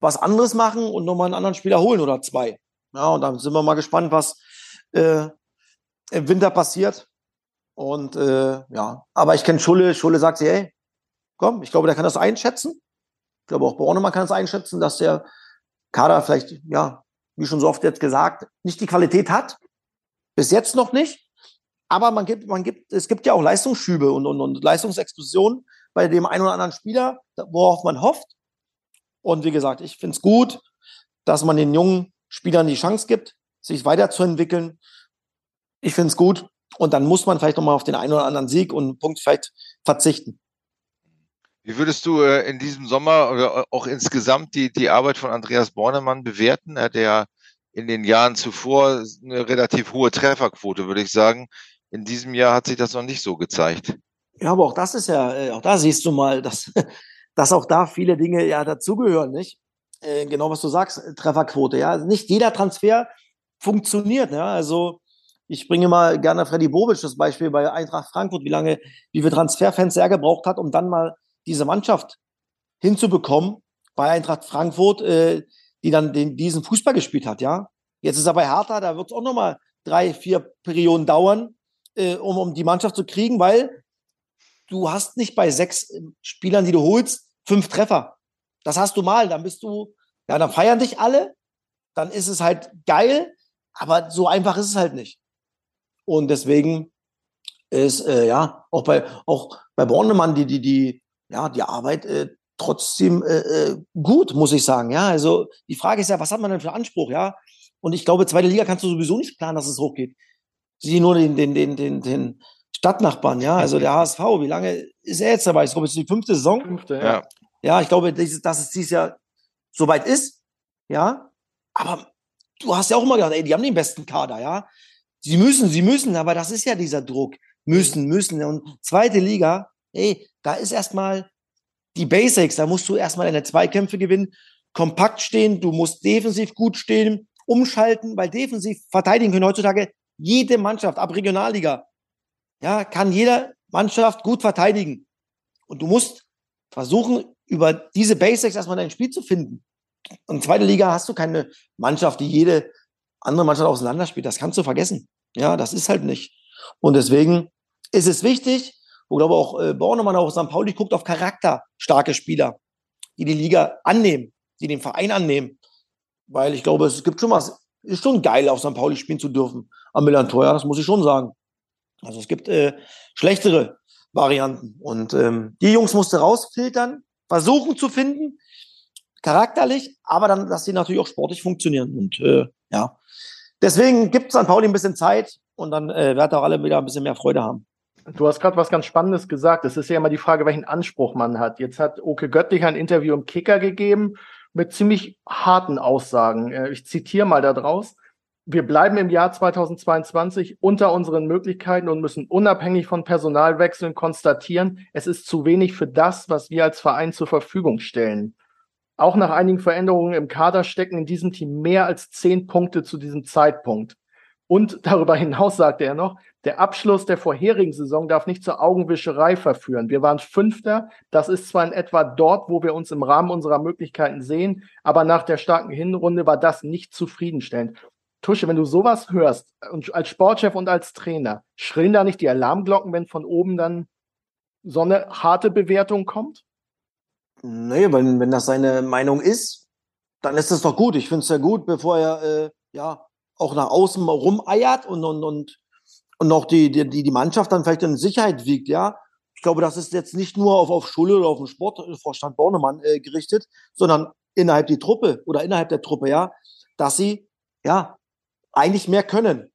was anderes machen und nochmal einen anderen Spieler holen oder zwei. Ja, und dann sind wir mal gespannt, was äh, im Winter passiert. Und äh, ja, aber ich kenne Schulle. Schulle sagt sich, hey, komm, ich glaube, der kann das einschätzen. Ich glaube auch Bornemann kann das einschätzen, dass der Kader vielleicht, ja, wie schon so oft jetzt gesagt, nicht die Qualität hat. Bis jetzt noch nicht. Aber man gibt, man gibt, es gibt ja auch Leistungsschübe und, und, und Leistungsexplosionen bei dem einen oder anderen Spieler, worauf man hofft. Und wie gesagt, ich finde es gut, dass man den jungen Spielern die Chance gibt, sich weiterzuentwickeln. Ich finde es gut. Und dann muss man vielleicht nochmal auf den einen oder anderen Sieg und Punkt vielleicht verzichten. Wie würdest du äh, in diesem Sommer oder auch insgesamt die, die Arbeit von Andreas Bornemann bewerten? Er hat ja in den Jahren zuvor eine relativ hohe Trefferquote, würde ich sagen. In diesem Jahr hat sich das noch nicht so gezeigt. Ja, aber auch das ist ja, äh, auch da siehst du mal, dass, dass auch da viele Dinge ja dazugehören, nicht? Äh, genau was du sagst, Trefferquote, ja. Also nicht jeder Transfer funktioniert, ja. Also ich bringe mal gerne Freddy Bobic das Beispiel bei Eintracht Frankfurt, wie lange, wie viele Transferfans er gebraucht hat, um dann mal diese Mannschaft hinzubekommen bei Eintracht Frankfurt, äh, die dann den, diesen Fußball gespielt hat, ja. Jetzt ist er bei Hertha, da wird es auch nochmal drei, vier Perioden dauern, äh, um, um die Mannschaft zu kriegen, weil du hast nicht bei sechs Spielern, die du holst, fünf Treffer. Das hast du mal, dann bist du, ja, dann feiern dich alle, dann ist es halt geil, aber so einfach ist es halt nicht. Und deswegen ist äh, ja auch bei auch bei Bornemann die die die ja die Arbeit äh, trotzdem äh, äh, gut, muss ich sagen. Ja, also die Frage ist ja, was hat man denn für Anspruch? Ja, und ich glaube, zweite Liga kannst du sowieso nicht planen, dass es hochgeht. Sieh nur den den den den, den Stadtnachbarn, ja, also der HSV. Wie lange ist er jetzt dabei? Ich glaube, es ist die fünfte Saison. Fünfte, ja. Ja, ich glaube, dass es dieses Jahr soweit ist. Ja, aber du hast ja auch immer gedacht, ey, die haben den besten Kader, ja. Sie müssen, sie müssen, aber das ist ja dieser Druck. Müssen, müssen. Und zweite Liga, ey, da ist erstmal die Basics. Da musst du erstmal deine Zweikämpfe gewinnen, kompakt stehen, du musst defensiv gut stehen, umschalten, weil defensiv verteidigen können heutzutage jede Mannschaft ab Regionalliga. Ja, kann jede Mannschaft gut verteidigen. Und du musst versuchen, über diese Basics erstmal dein Spiel zu finden. Und zweite Liga hast du keine Mannschaft, die jede andere Mannschaft auseinanderspielt. Das kannst du vergessen. Ja, das ist halt nicht. Und deswegen ist es wichtig, wo glaube auch äh, Bornemann, auch St. Pauli guckt auf charakterstarke Spieler, die die Liga annehmen, die den Verein annehmen. Weil ich glaube, es gibt schon was, ist schon geil, auf St. Pauli spielen zu dürfen am Millantor, ja, das muss ich schon sagen. Also es gibt äh, schlechtere Varianten. Und ähm, die Jungs musste rausfiltern, versuchen zu finden, charakterlich, aber dann, dass sie natürlich auch sportlich funktionieren. Und äh, ja, deswegen gibt an Pauli ein bisschen Zeit und dann äh, wird auch alle wieder ein bisschen mehr Freude haben. Du hast gerade was ganz Spannendes gesagt. Es ist ja immer die Frage, welchen Anspruch man hat. Jetzt hat Oke Göttlich ein Interview im Kicker gegeben mit ziemlich harten Aussagen. Äh, ich zitiere mal da draus. Wir bleiben im Jahr 2022 unter unseren Möglichkeiten und müssen unabhängig von Personalwechseln konstatieren, es ist zu wenig für das, was wir als Verein zur Verfügung stellen. Auch nach einigen Veränderungen im Kader stecken in diesem Team mehr als zehn Punkte zu diesem Zeitpunkt. Und darüber hinaus sagte er noch, der Abschluss der vorherigen Saison darf nicht zur Augenwischerei verführen. Wir waren Fünfter. Das ist zwar in etwa dort, wo wir uns im Rahmen unserer Möglichkeiten sehen, aber nach der starken Hinrunde war das nicht zufriedenstellend. Tusche, wenn du sowas hörst, und als Sportchef und als Trainer, schrillen da nicht die Alarmglocken, wenn von oben dann so eine harte Bewertung kommt? Nee, wenn, wenn das seine Meinung ist, dann ist das doch gut. Ich finde es ja gut, bevor er äh, ja auch nach außen rumeiert und, und, und, und auch die, die, die Mannschaft dann vielleicht in Sicherheit wiegt, ja. Ich glaube, das ist jetzt nicht nur auf, auf Schule oder auf den Sportvorstand Bornemann äh, gerichtet, sondern innerhalb die Truppe oder innerhalb der Truppe, ja, dass sie ja eigentlich mehr können.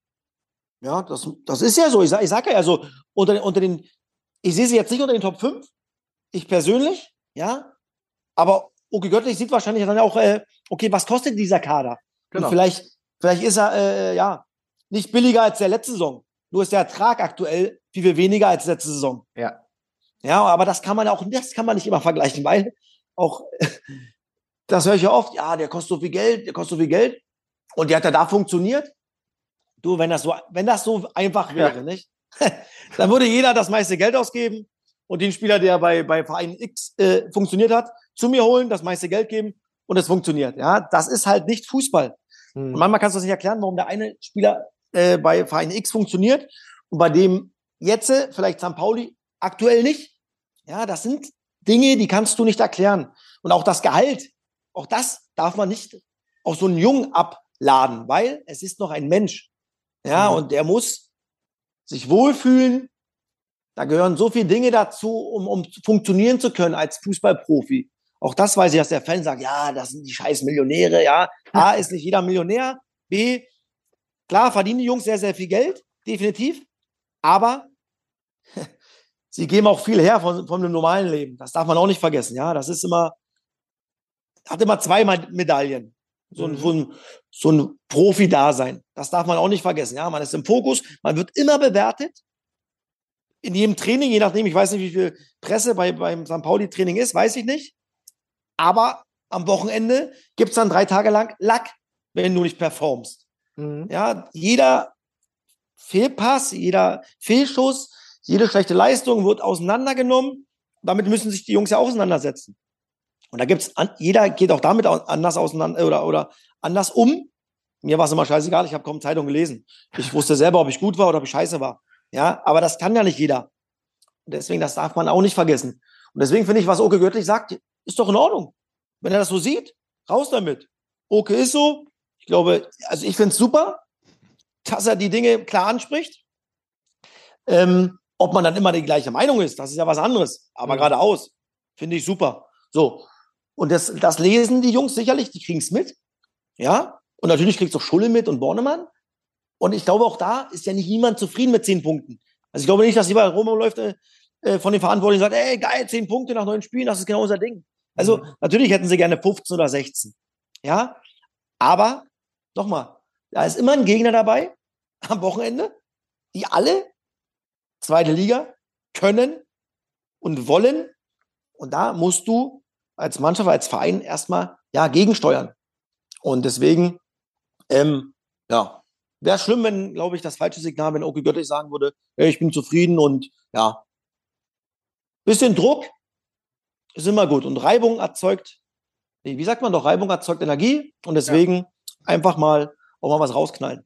Ja, das, das ist ja so. Ich sage ich sag ja, also unter, unter den, ich sehe sie jetzt nicht unter den Top 5, ich persönlich, ja, aber Oki Göttlich sieht wahrscheinlich dann auch, äh, okay, was kostet dieser Kader? Genau. Und vielleicht, vielleicht ist er, äh, ja, nicht billiger als der letzte Saison. Nur ist der Ertrag aktuell viel, viel weniger als letzte Saison. Ja. Ja, aber das kann man auch, das kann man nicht immer vergleichen, weil auch, das höre ich ja oft, ja, der kostet so viel Geld, der kostet so viel Geld. Und der hat ja da funktioniert. Du, wenn das so, wenn das so einfach wäre, ja. nicht? Dann würde jeder das meiste Geld ausgeben und den Spieler, der bei, bei Verein X äh, funktioniert hat, zu mir holen, das meiste Geld geben und es funktioniert. Ja, das ist halt nicht Fußball. Hm. Und manchmal kannst du das nicht erklären, warum der eine Spieler äh, bei Verein X funktioniert und bei dem jetzt äh, vielleicht St. Pauli aktuell nicht. Ja, das sind Dinge, die kannst du nicht erklären. Und auch das Gehalt, auch das darf man nicht auf so einen Jungen abladen, weil es ist noch ein Mensch. Ja, mhm. und der muss sich wohlfühlen. Da gehören so viele Dinge dazu, um, um funktionieren zu können als Fußballprofi. Auch das weiß ich, dass der Fan sagt, ja, das sind die scheiß Millionäre, ja. A, ist nicht jeder Millionär. B, klar verdienen die Jungs sehr, sehr viel Geld, definitiv. Aber sie geben auch viel her von, von einem normalen Leben. Das darf man auch nicht vergessen, ja. Das ist immer, hat immer zwei Medaillen. So ein, mhm. so ein, so ein Profi-Dasein. Das darf man auch nicht vergessen. Ja, man ist im Fokus, man wird immer bewertet. In jedem Training, je nachdem, ich weiß nicht, wie viel Presse bei, beim St. Pauli-Training ist, weiß ich nicht. Aber am Wochenende gibt es dann drei Tage lang Lack, wenn du nicht performst. Mhm. Ja, jeder Fehlpass, jeder Fehlschuss, jede schlechte Leistung wird auseinandergenommen. Damit müssen sich die Jungs ja auseinandersetzen. Und da gibt's, jeder geht auch damit anders auseinander oder, oder anders um. Mir war es immer scheißegal, ich habe kaum Zeitung gelesen. Ich wusste selber, ob ich gut war oder ob ich scheiße war. Ja, aber das kann ja nicht jeder. Und deswegen, das darf man auch nicht vergessen. Und deswegen finde ich, was Oke Göttlich sagt, ist doch in Ordnung. Wenn er das so sieht, raus damit. Oke ist so. Ich glaube, also ich finde es super, dass er die Dinge klar anspricht. Ähm, ob man dann immer die gleiche Meinung ist, das ist ja was anderes. Aber mhm. geradeaus finde ich super. So. Und das, das lesen die Jungs sicherlich, die kriegen es mit. Ja. Und natürlich kriegst du auch Schulle mit und Bornemann. Und ich glaube, auch da ist ja nicht niemand zufrieden mit zehn Punkten. Also ich glaube nicht, dass überall rumläuft äh, äh, von den Verantwortlichen und sagt, ey, geil, zehn Punkte nach neun Spielen, das ist genau unser Ding. Also mhm. natürlich hätten sie gerne 15 oder 16. Ja. Aber, nochmal, da ist immer ein Gegner dabei am Wochenende, die alle zweite Liga können und wollen. Und da musst du als Mannschaft, als Verein erstmal ja gegensteuern. Und deswegen, ähm, ja, wäre schlimm, wenn, glaube ich, das falsche Signal, wenn Oki Göttlich sagen würde, hey, ich bin zufrieden und ja, bisschen Druck ist immer gut. Und Reibung erzeugt, wie sagt man doch, Reibung erzeugt Energie und deswegen ja. einfach mal auch mal was rausknallen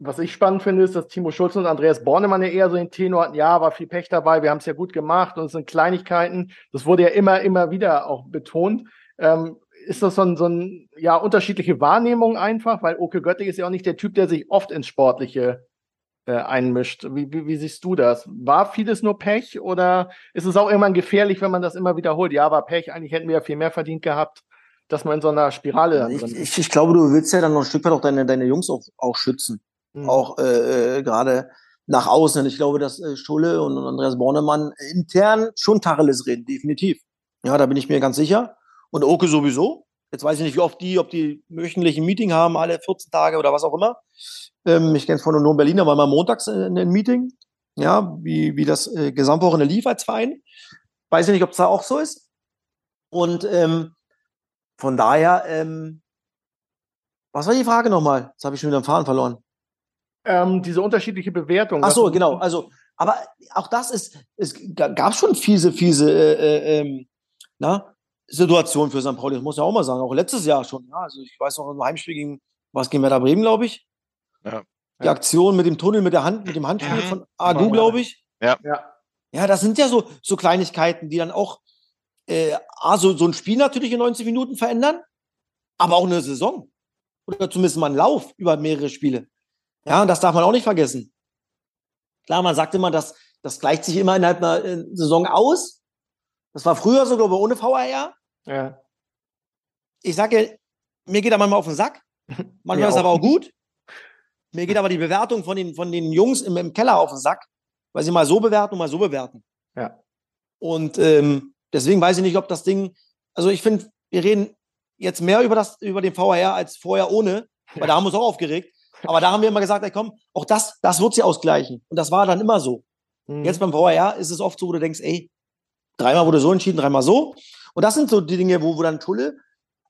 was ich spannend finde, ist, dass Timo Schulz und Andreas Bornemann ja eher so den Tenor hatten, ja, war viel Pech dabei, wir haben es ja gut gemacht und es sind Kleinigkeiten. Das wurde ja immer, immer wieder auch betont. Ähm, ist das so ein, so ein, ja, unterschiedliche Wahrnehmung einfach? Weil Oke Göttlich ist ja auch nicht der Typ, der sich oft ins Sportliche äh, einmischt. Wie, wie, wie siehst du das? War vieles nur Pech oder ist es auch irgendwann gefährlich, wenn man das immer wiederholt? Ja, war Pech, eigentlich hätten wir ja viel mehr verdient gehabt dass man in so einer Spirale ich, ich, ich, glaube, du willst ja dann noch ein Stück weit auch deine, deine Jungs auch, auch schützen mhm. auch äh, äh, gerade nach außen. Ich glaube, dass äh, Schulle und Andreas Bornemann intern schon Tacheles reden, definitiv. Ja, da bin ich mir ganz sicher. Und Oke sowieso. Jetzt weiß ich nicht, wie oft die, ob die wöchentlich ein Meeting haben, alle 14 Tage oder was auch immer. Ähm, ich kenne es von Union Berlin, da war mal montags ein Meeting. Ja, wie, wie das äh, Gesamtwochenende lief als Verein. Weiß ich nicht, ob es da auch so ist. Und ähm, von daher, ähm, was war die Frage nochmal? Jetzt habe ich schon wieder den Faden verloren. Ähm, diese unterschiedliche Bewertung. Ach so, genau. Also, aber auch das ist, es gab schon fiese, fiese äh, äh, ähm, na, Situationen für St. Pauli. Das muss ja auch mal sagen. Auch letztes Jahr schon. Ja, also ich weiß noch im Heimspiel gegen was gegen Werder Bremen, glaube ich. Ja. Die Aktion mit dem Tunnel, mit der Hand, mit dem Handspiel mhm. von Adu, glaube ich. Ja. ja. Ja, das sind ja so, so Kleinigkeiten, die dann auch äh, also so ein Spiel natürlich in 90 Minuten verändern, aber auch eine Saison. Oder zumindest mal einen Lauf über mehrere Spiele. Ja, und das darf man auch nicht vergessen. Klar, man sagt immer, dass das gleicht sich immer innerhalb einer äh, Saison aus. Das war früher so, glaube ich, ohne VAR. Ja. Ich sage, mir geht da manchmal auf den Sack. Manchmal ist es aber auch gut. Mir geht aber die Bewertung von den, von den Jungs im, im Keller auf den Sack, weil sie mal so bewerten und mal so bewerten. Ja. Und ähm, deswegen weiß ich nicht, ob das Ding, also ich finde, wir reden jetzt mehr über das, über den VAR als vorher ohne, weil ja. da haben wir uns auch aufgeregt. Aber da haben wir immer gesagt, ey, komm, auch das, das wird sie ausgleichen. Und das war dann immer so. Mhm. Jetzt beim VAR ist es oft so, wo du denkst, ey, dreimal wurde so entschieden, dreimal so. Und das sind so die Dinge, wo, wo dann Tulle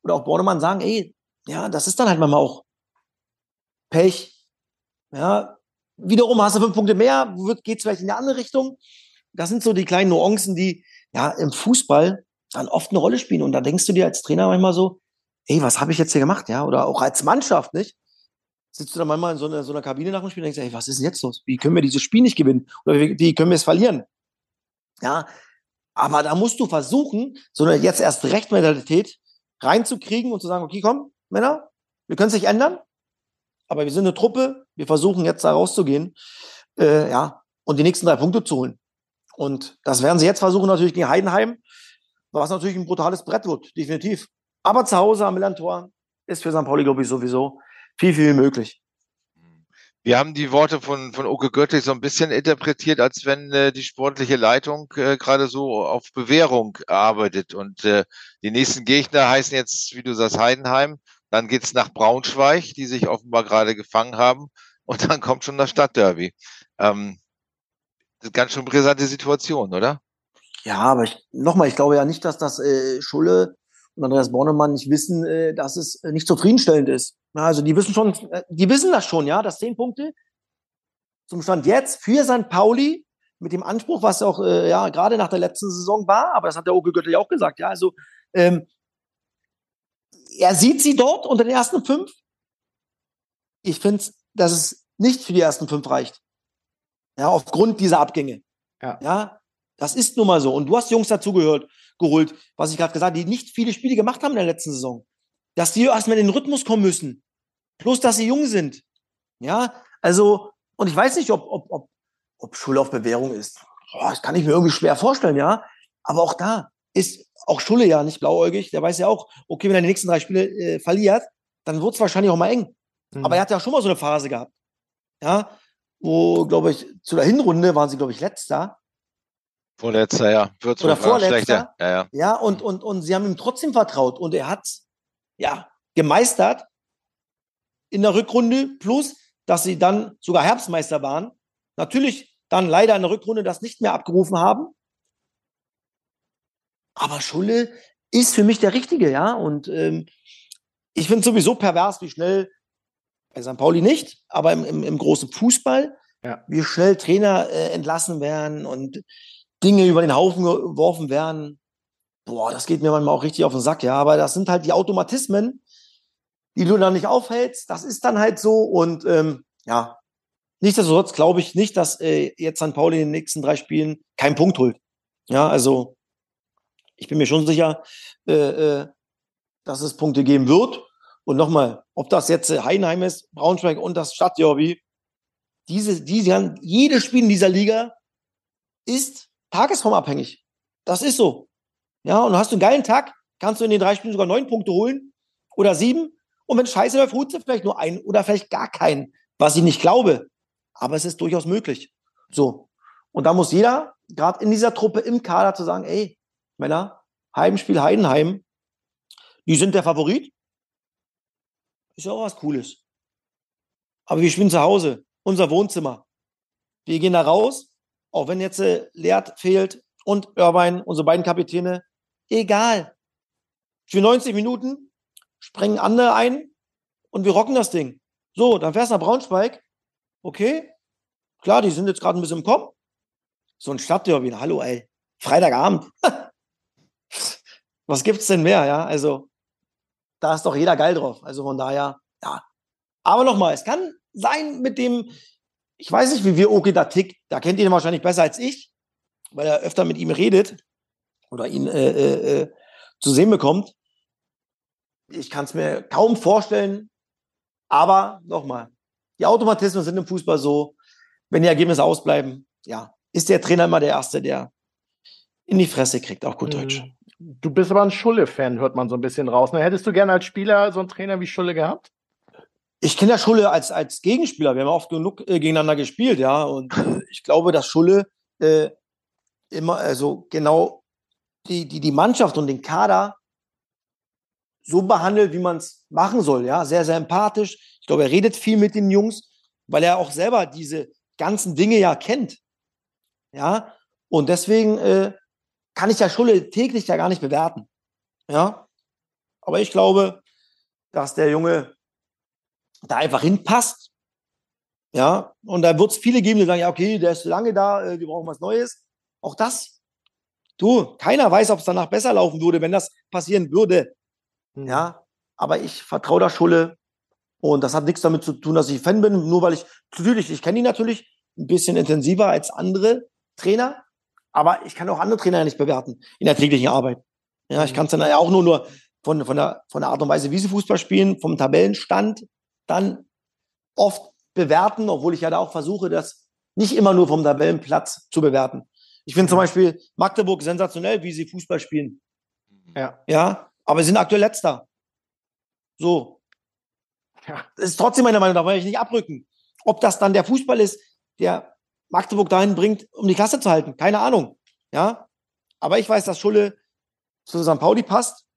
oder auch Bornemann sagen, ey, ja, das ist dann halt manchmal auch Pech. Ja, wiederum hast du fünf Punkte mehr, geht es vielleicht in eine andere Richtung. Das sind so die kleinen Nuancen, die ja im Fußball dann oft eine Rolle spielen. Und da denkst du dir als Trainer manchmal so, ey, was habe ich jetzt hier gemacht? Ja, oder auch als Mannschaft, nicht? Sitzt du dann manchmal in so einer, so einer Kabine nach dem Spiel und denkst, ey, was ist denn jetzt los? Wie können wir dieses Spiel nicht gewinnen? Oder wie, wie können wir es verlieren? Ja, aber da musst du versuchen, so eine jetzt erst Recht-Mentalität reinzukriegen und zu sagen, okay, komm, Männer, wir können es nicht ändern, aber wir sind eine Truppe, wir versuchen jetzt da rauszugehen, äh, ja, und die nächsten drei Punkte zu holen. Und das werden sie jetzt versuchen, natürlich gegen Heidenheim, was natürlich ein brutales Brett wird, definitiv. Aber zu Hause am Millantor ist für St. Pauli, glaube ich, sowieso viel, viel möglich. Wir haben die Worte von, von Oke Göttlich so ein bisschen interpretiert, als wenn äh, die sportliche Leitung äh, gerade so auf Bewährung arbeitet. Und äh, die nächsten Gegner heißen jetzt, wie du sagst, Heidenheim. Dann geht's nach Braunschweig, die sich offenbar gerade gefangen haben. Und dann kommt schon das Stadtderby. Ähm, das ganz schön brisante Situation, oder? Ja, aber ich, nochmal, ich glaube ja nicht, dass das äh, Schulle und Andreas Bornemann nicht wissen, äh, dass es äh, nicht zufriedenstellend ist. Also die wissen schon, äh, die wissen das schon, ja, dass zehn Punkte zum Stand jetzt für St. Pauli mit dem Anspruch, was auch äh, ja gerade nach der letzten Saison war, aber das hat der Oke Göttel ja auch gesagt, ja, also ähm, er sieht sie dort unter den ersten fünf. Ich finde, dass es nicht für die ersten fünf reicht. Ja, aufgrund dieser Abgänge. Ja. ja, das ist nun mal so. Und du hast Jungs dazugehört, geholt, was ich gerade gesagt habe, die nicht viele Spiele gemacht haben in der letzten Saison. Dass die erstmal in den Rhythmus kommen müssen. Plus, dass sie jung sind. Ja, also, und ich weiß nicht, ob, ob, ob, ob Schule auf Bewährung ist. Boah, das kann ich mir irgendwie schwer vorstellen, ja. Aber auch da ist auch Schulle ja nicht blauäugig. Der weiß ja auch, okay, wenn er die nächsten drei Spiele äh, verliert, dann wird es wahrscheinlich auch mal eng. Mhm. Aber er hat ja schon mal so eine Phase gehabt. Ja, wo, glaube ich, zu der Hinrunde waren sie, glaube ich, letzter. Vorletzter, ja. Oder vorletzter. Ja, ja. ja und, und, und sie haben ihm trotzdem vertraut und er hat ja gemeistert in der Rückrunde, plus, dass sie dann sogar Herbstmeister waren. Natürlich dann leider in der Rückrunde das nicht mehr abgerufen haben. Aber Schulle ist für mich der Richtige, ja. Und ähm, ich finde sowieso pervers, wie schnell, bei St. Pauli nicht, aber im, im, im großen Fußball, ja. wie schnell Trainer äh, entlassen werden und Dinge über den Haufen geworfen werden. Boah, das geht mir manchmal auch richtig auf den Sack, ja. Aber das sind halt die Automatismen, die du dann nicht aufhältst. Das ist dann halt so. Und ähm, ja, nichtsdestotrotz glaube ich nicht, dass äh, jetzt St. Pauli in den nächsten drei Spielen keinen Punkt holt. Ja, also ich bin mir schon sicher, äh, äh, dass es Punkte geben wird. Und nochmal, ob das jetzt äh, Heidenheim ist, Braunschweig und das Stadtderby, diese, diese, jedes Spiel in dieser Liga ist tagesformabhängig. Das ist so. Ja, und hast du einen geilen Tag, kannst du in den drei Spielen sogar neun Punkte holen oder sieben. Und wenn Scheiße läuft, holst du vielleicht nur einen oder vielleicht gar keinen, was ich nicht glaube. Aber es ist durchaus möglich. So. Und da muss jeder, gerade in dieser Truppe im Kader, zu sagen, ey, Männer, Heimspiel Heidenheim, die sind der Favorit. Ist ja auch was Cooles. Aber wir spielen zu Hause, unser Wohnzimmer. Wir gehen da raus, auch wenn jetzt äh, Leert fehlt und Irvine, unsere beiden Kapitäne, egal. Für 90 Minuten sprengen andere ein und wir rocken das Ding. So, dann fährst du nach Braunschweig. Okay, klar, die sind jetzt gerade ein bisschen im Kommen. So ein Stadtderby, hallo, ey. Freitagabend. Was gibt's denn mehr, ja? Also, da ist doch jeder geil drauf. Also von daher, ja. Aber nochmal, es kann sein mit dem ich weiß nicht, wie wir Oke da tickt. Da kennt ihr ihn wahrscheinlich besser als ich, weil er öfter mit ihm redet oder ihn äh, äh, äh zu sehen bekommt. Ich kann es mir kaum vorstellen. Aber nochmal, die Automatismen sind im Fußball so, wenn die Ergebnisse ausbleiben, ja, ist der Trainer immer der Erste, der in die Fresse kriegt, auch gut Deutsch. Mhm. Du bist aber ein Schulle-Fan, hört man so ein bisschen raus. Ne? Hättest du gerne als Spieler so einen Trainer wie Schulle gehabt? ich kenne ja Schulle als, als Gegenspieler. Wir haben oft genug äh, gegeneinander gespielt, ja. Und äh, ich glaube, dass Schulle äh, immer, also genau die, die, die Mannschaft und den Kader so behandelt, wie man es machen soll, ja. Sehr, sehr empathisch. Ich glaube, er redet viel mit den Jungs, weil er auch selber diese ganzen Dinge ja kennt. Ja, und deswegen äh, kann ich ja Schulle täglich ja gar nicht bewerten. Ja, aber ich glaube, dass der Junge da einfach hinpasst. Ja, und da wird es viele geben, die sagen, ja, okay, der ist lange da, äh, wir brauchen was Neues. Auch das, du, keiner weiß, ob es danach besser laufen würde, wenn das passieren würde. Mhm. Ja, aber ich vertraue der Schulle und das hat nichts damit zu tun, dass ich Fan bin, nur weil ich, natürlich, ich kenne ihn natürlich ein bisschen intensiver als andere Trainer, aber ich kann auch andere Trainer nicht bewerten in der täglichen Arbeit. Ja, ich kann es dann ja auch nur, nur von, von, der, von der Art und Weise, wie sie Fußball spielen, vom Tabellenstand dann oft bewerten, obwohl ich ja da auch versuche, das nicht immer nur vom Tabellenplatz zu bewerten. Ich finde zum Beispiel Magdeburg sensationell, wie sie Fußball spielen. Ja. Ja, aber sie sind aktuell letzter. So. Ja. Das ist trotzdem meine Meinung, da will ich nicht abrücken. Ob das dann der Fußball ist, der Magdeburg dahin bringt, um die Klasse zu halten, keine Ahnung. Ja, aber ich weiß, dass Schulle zu St. Pauli passt.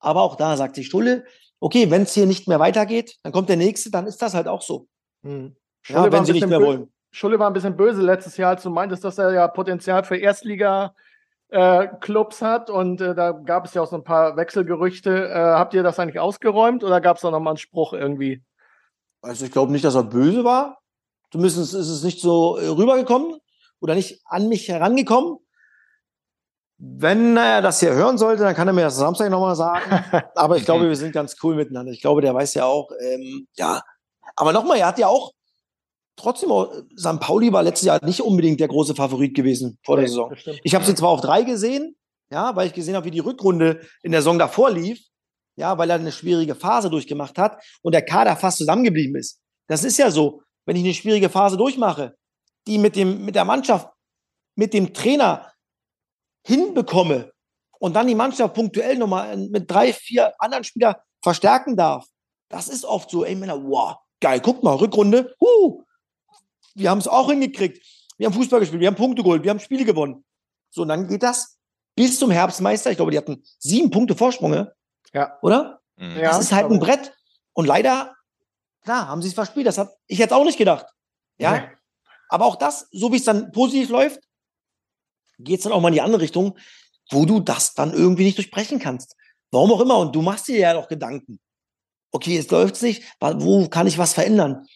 Aber auch da sagt sich Schulle, okay, wenn es hier nicht mehr weitergeht, dann kommt der nächste, dann ist das halt auch so. Mhm. Ja, wenn sie nicht mehr wollen. Schulle war ein bisschen böse letztes Jahr, als du meintest, dass er ja Potenzial für Erstliga äh, Clubs hat und äh, da gab es ja auch so ein paar Wechselgerüchte. Äh, habt ihr das eigentlich ausgeräumt oder gab es da nochmal einen Spruch irgendwie? Also ich glaube nicht, dass er böse war. Zumindest ist es nicht so äh, rübergekommen oder nicht an mich herangekommen. Wenn er das hier hören sollte, dann kann er mir das Samstag nochmal sagen. Aber ich glaube, wir sind ganz cool miteinander. Ich glaube, der weiß ja auch, ähm, ja. Aber nochmal, er hat ja auch trotzdem, auch, St. Pauli war letztes Jahr nicht unbedingt der große Favorit gewesen vor der Saison. Ich habe sie zwar auf drei gesehen, ja, weil ich gesehen habe, wie die Rückrunde in der Saison davor lief, ja, weil er eine schwierige Phase durchgemacht hat und der Kader fast zusammengeblieben ist. Das ist ja so, wenn ich eine schwierige Phase durchmache, die mit dem mit der Mannschaft, mit dem Trainer hinbekomme und dann die Mannschaft punktuell nochmal mit drei, vier anderen Spielern verstärken darf. Das ist oft so, ey Männer, wow, geil, guck mal, Rückrunde, huh, wir haben es auch hingekriegt. Wir haben Fußball gespielt, wir haben Punkte geholt, wir haben Spiele gewonnen. So, und dann geht das bis zum Herbstmeister. Ich glaube, die hatten sieben Punkte Vorsprung, ja? Ja. oder? Mhm. Ja. das ist halt ein Brett. Und leider, klar, haben sie es verspielt. Das hat ich jetzt auch nicht gedacht. Ja. Nee. Aber auch das, so wie es dann positiv läuft, geht es dann auch mal in die andere Richtung, wo du das dann irgendwie nicht durchbrechen kannst. Warum auch immer. Und du machst dir ja noch Gedanken. Okay, es läuft nicht. wa- Wo kann ich was verändern?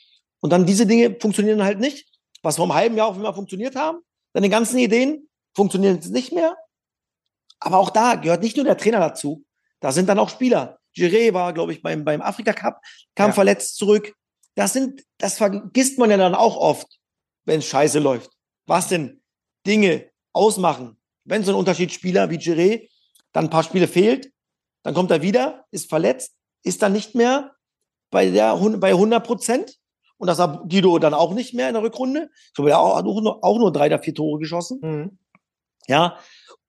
Und dann diese Dinge funktionieren halt nicht. Was vor einem halben Jahr auf einmal funktioniert haben. Deine ganzen Ideen funktionieren jetzt nicht mehr. Aber auch da gehört nicht nur der Trainer dazu. Da sind dann auch Spieler. Giré war, glaube ich, beim, beim Afrika Cup, kam Ja. verletzt zurück. Das sind, das vergisst man ja dann auch oft, wenn es scheiße läuft. Was denn Dinge ausmachen? Wenn so ein Unterschiedsspieler wie Giré dann ein paar Spiele fehlt, dann kommt er wieder, ist verletzt, ist dann nicht mehr bei, der, bei 100 Prozent. Und das hat Guido dann auch nicht mehr in der Rückrunde. Ich er hat auch nur, auch nur drei oder vier Tore geschossen. Mhm. Ja.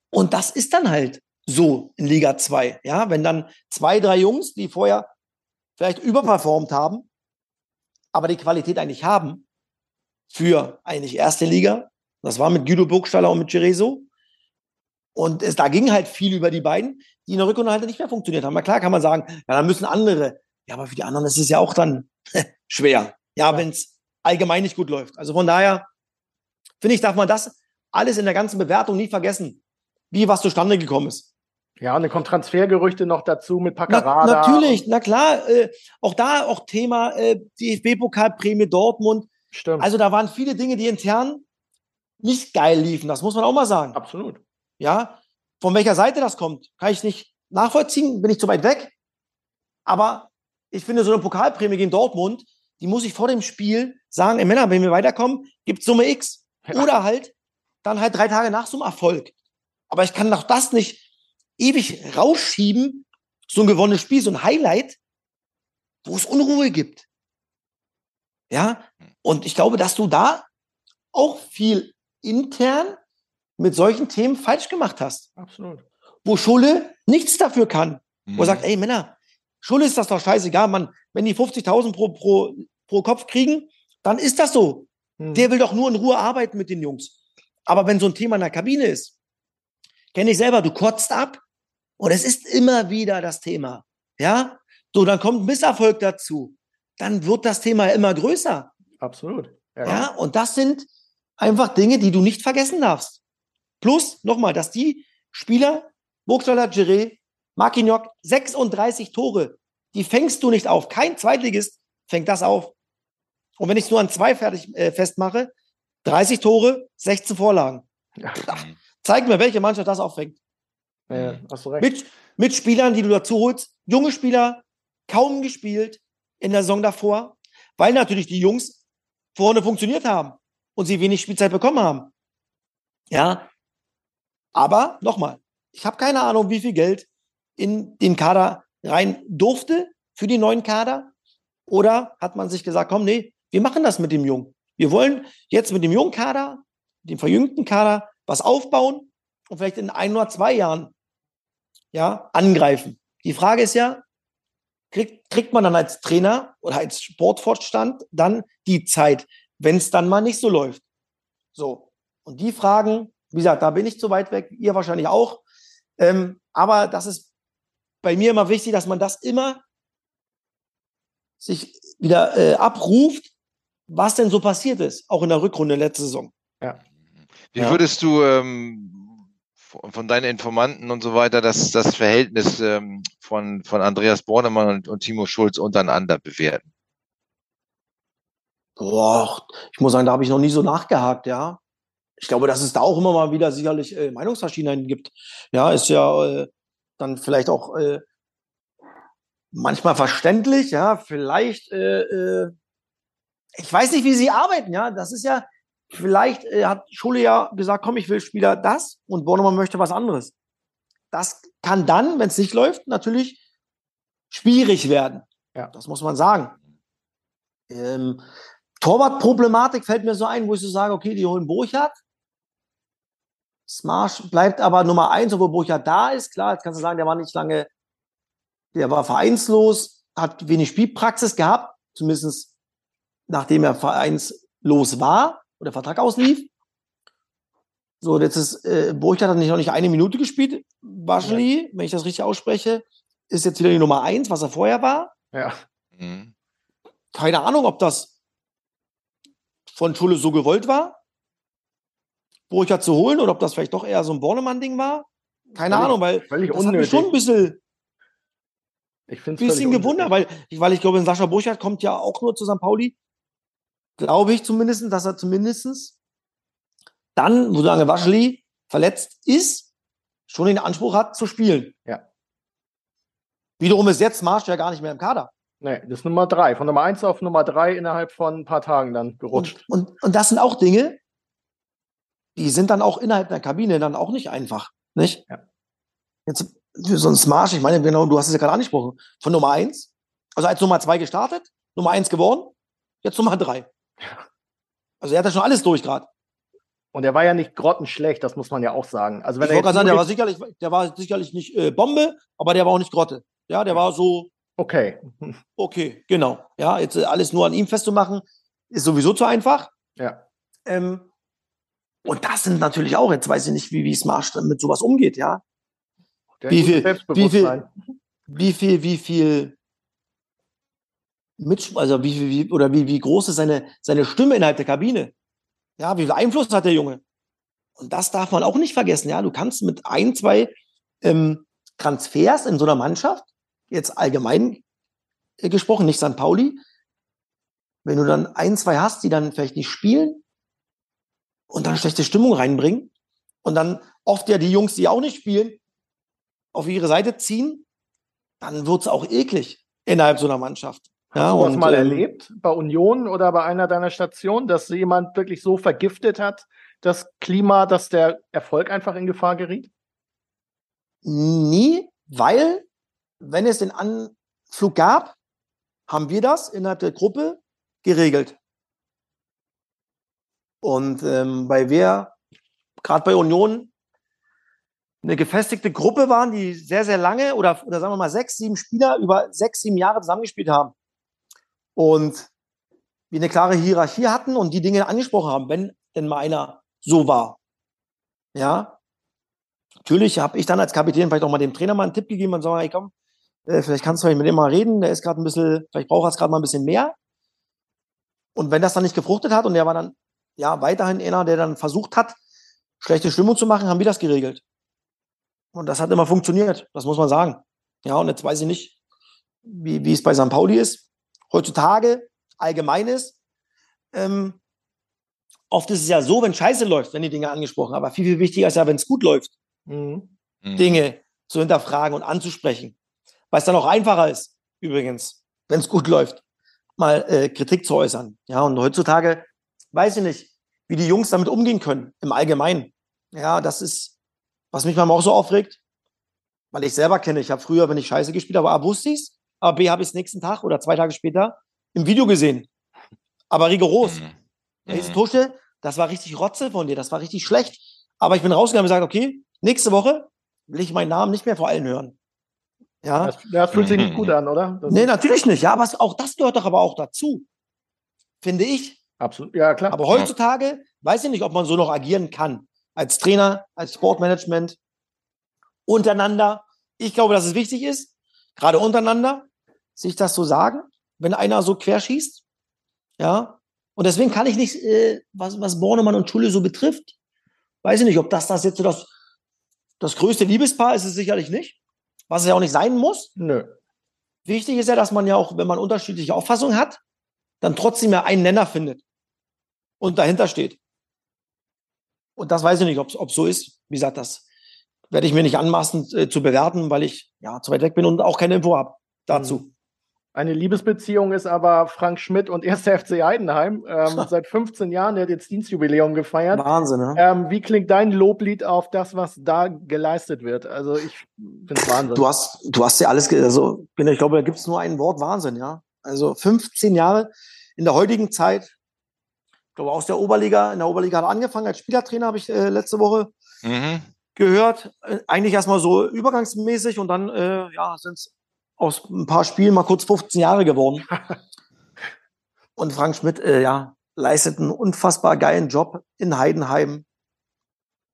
Und das ist dann halt so in Liga 2. Ja, wenn dann zwei, drei Jungs, die vorher vielleicht überperformt haben, aber die Qualität eigentlich haben für eigentlich erste Liga. Das war mit Guido Burgstaller und mit Gereso. Und es, da ging halt viel über die beiden, die in der Rückrunde halt nicht mehr funktioniert haben. Na klar kann man sagen, ja, dann müssen andere. Ja, aber für die anderen ist es ja auch dann schwer. Ja, wenn es allgemein nicht gut läuft. Also von daher finde ich, darf man das alles in der ganzen Bewertung nie vergessen, wie was zustande gekommen ist. Ja, und dann kommen Transfergerüchte noch dazu mit Na, Paccarada. natürlich, na klar, äh, auch da auch Thema äh, DFB-Pokalprämie Dortmund. Stimmt. Also da waren viele Dinge, die intern nicht geil liefen, das muss man auch mal sagen. Absolut. Ja, von welcher Seite das kommt, kann ich nicht nachvollziehen, bin ich zu weit weg. Aber ich finde, so eine Pokalprämie gegen Dortmund, die muss ich vor dem Spiel sagen, ey Männer, wenn wir weiterkommen, gibt's Summe X. Ja. Oder halt dann halt drei Tage nach so einem Erfolg. Aber ich kann doch das nicht ewig rausschieben, so ein gewonnenes Spiel, so ein Highlight, wo es Unruhe gibt. Ja, und ich glaube, dass du da auch viel intern mit solchen Themen falsch gemacht hast. Absolut. Wo Schulle nichts dafür kann. Wo er Mhm. sagt, ey Männer, Schulle ist das doch scheißegal, man, wenn die 50.000 pro, pro, pro Kopf kriegen, dann ist das so. Mhm. Der will doch nur in Ruhe arbeiten mit den Jungs. Aber wenn so ein Thema in der Kabine ist, kenne ich selber, du kotzt ab und es ist immer wieder das Thema. Ja? So, dann kommt Misserfolg dazu. Dann wird das Thema immer größer. Absolut. Ja. Ja, und das sind einfach Dinge, die du nicht vergessen darfst. Plus, nochmal, dass die Spieler, Burgstaller, Giré, Marquinhos, 36 Tore, die fängst du nicht auf. Kein Zweitligist fängt das auf. Und wenn ich es nur an zwei fertig äh, festmache, 30 Tore, 16 Vorlagen. Ja. Zeig mir, welche Mannschaft das auffängt. Ja, hast du recht. Mit, mit Spielern, die du dazu holst, junge Spieler, kaum gespielt in der Saison davor, weil natürlich die Jungs vorne funktioniert haben und sie wenig Spielzeit bekommen haben. Ja. Aber nochmal, ich habe keine Ahnung, wie viel Geld in den Kader rein durfte für die neuen Kader. Oder hat man sich gesagt, komm, nee, wir machen das mit dem Jungen. Wir wollen jetzt mit dem jungen Kader, dem verjüngten Kader, was aufbauen und vielleicht in ein oder zwei Jahren ja, angreifen. Die Frage ist ja, kriegt, kriegt man dann als Trainer oder als Sportvorstand dann die Zeit, wenn es dann mal nicht so läuft? So. Und die Fragen, wie gesagt, da bin ich zu weit weg, ihr wahrscheinlich auch. Ähm, aber das ist bei mir immer wichtig, dass man das immer sich wieder äh, abruft, was denn so passiert ist, auch in der Rückrunde letzte Saison. Ja. Wie würdest du ähm, von deinen Informanten und so weiter das, das Verhältnis ähm, von, von Andreas Bornemann und, und Timo Schulz untereinander bewerten? Boah, ich muss sagen, da habe ich noch nie so nachgehakt, ja. Ich glaube, dass es da auch immer mal wieder sicherlich äh, Meinungsverschiedenheiten gibt. Ja, ist ja äh, dann vielleicht auch äh, manchmal verständlich, ja, vielleicht, äh, äh, ich weiß nicht, wie sie arbeiten, ja, das ist ja, vielleicht äh, hat Schule ja gesagt, komm, ich will Spieler das und Bornemann möchte was anderes. Das kann dann, wenn es nicht läuft, natürlich schwierig werden. Ja. Das muss man sagen. Ähm, Torwartproblematik fällt mir so ein, wo ich so sage, okay, die holen Burchardt. Smash bleibt aber Nummer eins, obwohl Burchardt da ist. Klar, jetzt kannst du sagen, der war nicht lange, der war vereinslos, hat wenig Spielpraxis gehabt, zumindest nachdem er vereinslos war oder Vertrag auslief. So, jetzt ist äh, Burchardt hat nicht noch nicht eine Minute gespielt. Baschli, ja. wenn ich das richtig ausspreche, ist jetzt wieder die Nummer eins, was er vorher war. Ja. Mhm. Keine Ahnung, ob das von Schule so gewollt war, Burchardt zu holen oder ob das vielleicht doch eher so ein Bornemann-Ding war. Keine völlig, Ahnung, weil völlig das unnötig. hat mich schon ein bisschen, ich bisschen gewundert, weil ich, weil ich glaube, Sascha Burchardt kommt ja auch nur zu St. Pauli glaube ich zumindest, dass er zumindest dann, wo lange Waschli verletzt ist, schon den Anspruch hat zu spielen. Ja. Wiederum ist jetzt Marsch ja gar nicht mehr im Kader. Nee, das ist Nummer drei. Von Nummer eins auf Nummer drei innerhalb von ein paar Tagen dann gerutscht. Und, und, und das sind auch Dinge, die sind dann auch innerhalb der Kabine dann auch nicht einfach. Nicht? Ja. Jetzt für so ein Smash, ich meine, genau, du hast es ja gerade angesprochen, von Nummer eins, also als Nummer zwei gestartet, Nummer eins geworden, jetzt Nummer drei. Also er hat ja schon alles durch gerade. Und er war ja nicht grottenschlecht, das muss man ja auch sagen. Also wenn ich wollte sagen, der war sicherlich, der war sicherlich nicht äh, Bombe, aber der war auch nicht Grotte. Ja, der war so. Okay. Okay, genau. Ja, jetzt äh, alles nur an ihm festzumachen, ist sowieso zu einfach. Ja. Ähm, und das sind natürlich auch, jetzt weiß ich nicht, wie, wie Smash mit sowas umgeht, ja. Wie viel, wie viel, wie viel, wie viel mit, also wie, wie, oder wie, wie groß ist seine, seine Stimme innerhalb der Kabine? Ja, wie viel Einfluss hat der Junge? Und das darf man auch nicht vergessen. Ja, du kannst mit ein, zwei ähm, Transfers in so einer Mannschaft, jetzt allgemein äh, gesprochen, nicht St. Pauli, wenn du dann ein, zwei hast, die dann vielleicht nicht spielen und dann schlechte Stimmung reinbringen und dann oft ja die Jungs, die auch nicht spielen, auf ihre Seite ziehen, dann wird's auch eklig innerhalb so einer Mannschaft. Hast du das mal ähm, erlebt bei Union oder bei einer deiner Stationen, dass jemand wirklich so vergiftet hat, das Klima, dass der Erfolg einfach in Gefahr geriet? Nie, weil, wenn es den Anflug gab, haben wir das innerhalb der Gruppe geregelt. Und ähm, bei wer, gerade bei Union, eine gefestigte Gruppe waren, die sehr, sehr lange oder, oder sagen wir mal sechs, sieben Spieler über sechs, sieben Jahre zusammengespielt haben und wir eine klare Hierarchie hatten und die Dinge angesprochen haben, wenn denn mal einer so war. Ja, natürlich habe ich dann als Kapitän vielleicht auch mal dem Trainer mal einen Tipp gegeben und sagen, hey komm, äh, vielleicht kannst du mit dem mal reden, der ist gerade ein bisschen, vielleicht braucht er es gerade mal ein bisschen mehr. Und wenn das dann nicht gefruchtet hat und der war dann ja, weiterhin einer, der dann versucht hat, schlechte Stimmung zu machen, haben wir das geregelt. Und das hat immer funktioniert, das muss man sagen. Ja, und jetzt weiß ich nicht, wie, wie es bei St. Pauli ist. Heutzutage allgemein ist. Ähm, oft ist es ja so, wenn Scheiße läuft, wenn die Dinge angesprochen, aber viel, viel wichtiger ist ja, wenn es gut läuft, Mhm. Mhm. Dinge zu hinterfragen und anzusprechen. Weil es dann auch einfacher ist, übrigens, wenn es gut läuft, mal äh, Kritik zu äußern. Ja, und heutzutage weiß ich nicht, wie die Jungs damit umgehen können, im Allgemeinen. Ja, das ist, was mich manchmal auch so aufregt, weil ich selber kenne, ich habe früher, wenn ich Scheiße gespielt habe, A, wusste ich's, aber B, habe ich es nächsten Tag oder zwei Tage später im Video gesehen. Aber rigoros. Mhm. Hey, Mhm. Tusche, das war richtig Rotze von dir, das war richtig schlecht. Aber ich bin rausgegangen und gesagt, okay, nächste Woche will ich meinen Namen nicht mehr vor allen hören. Ja, Das, das fühlt sich nicht gut an, oder? Das nee, natürlich nicht. Ja, aber es- auch das gehört doch aber auch dazu, finde ich. Absolut. Ja, klar. Aber heutzutage weiß ich nicht, ob man so noch agieren kann. Als Trainer, als Sportmanagement, untereinander. Ich glaube, dass es wichtig ist, gerade untereinander, sich das zu sagen, wenn einer so querschießt. Ja. Und deswegen kann ich nicht, äh, was, was Bornemann und Schule so betrifft, weiß ich nicht, ob das das jetzt so das, das größte Liebespaar ist, es sicherlich nicht. Was es ja auch nicht sein muss. Nö. Wichtig ist ja, dass man ja auch, wenn man unterschiedliche Auffassungen hat, dann trotzdem ja einen Nenner findet und dahinter steht. Und das weiß ich nicht, ob es so ist. Wie gesagt, das werde ich mir nicht anmaßen äh, zu bewerten, weil ich ja zu weit weg bin und auch keine Info habe dazu. Eine Liebesbeziehung ist aber Frank Schmidt und 1. FC Heidenheim. Ähm, seit 15 Jahren, der hat jetzt Dienstjubiläum gefeiert. Wahnsinn, ne? Ähm, wie klingt dein Loblied auf das, was da geleistet wird? Also ich finde es Wahnsinn. Du hast, du hast ja alles, also ich glaube, da gibt es nur ein Wort Wahnsinn, ja. Also 15 Jahre in der heutigen Zeit, ich glaube aus der Oberliga, in der Oberliga hat er angefangen als Spielertrainer, habe ich äh, letzte Woche Mhm. gehört. Äh, eigentlich erstmal so übergangsmäßig und dann äh, ja, sind es aus ein paar Spielen mal kurz 15 Jahre geworden. und Frank Schmidt äh, ja, leistet einen unfassbar geilen Job in Heidenheim.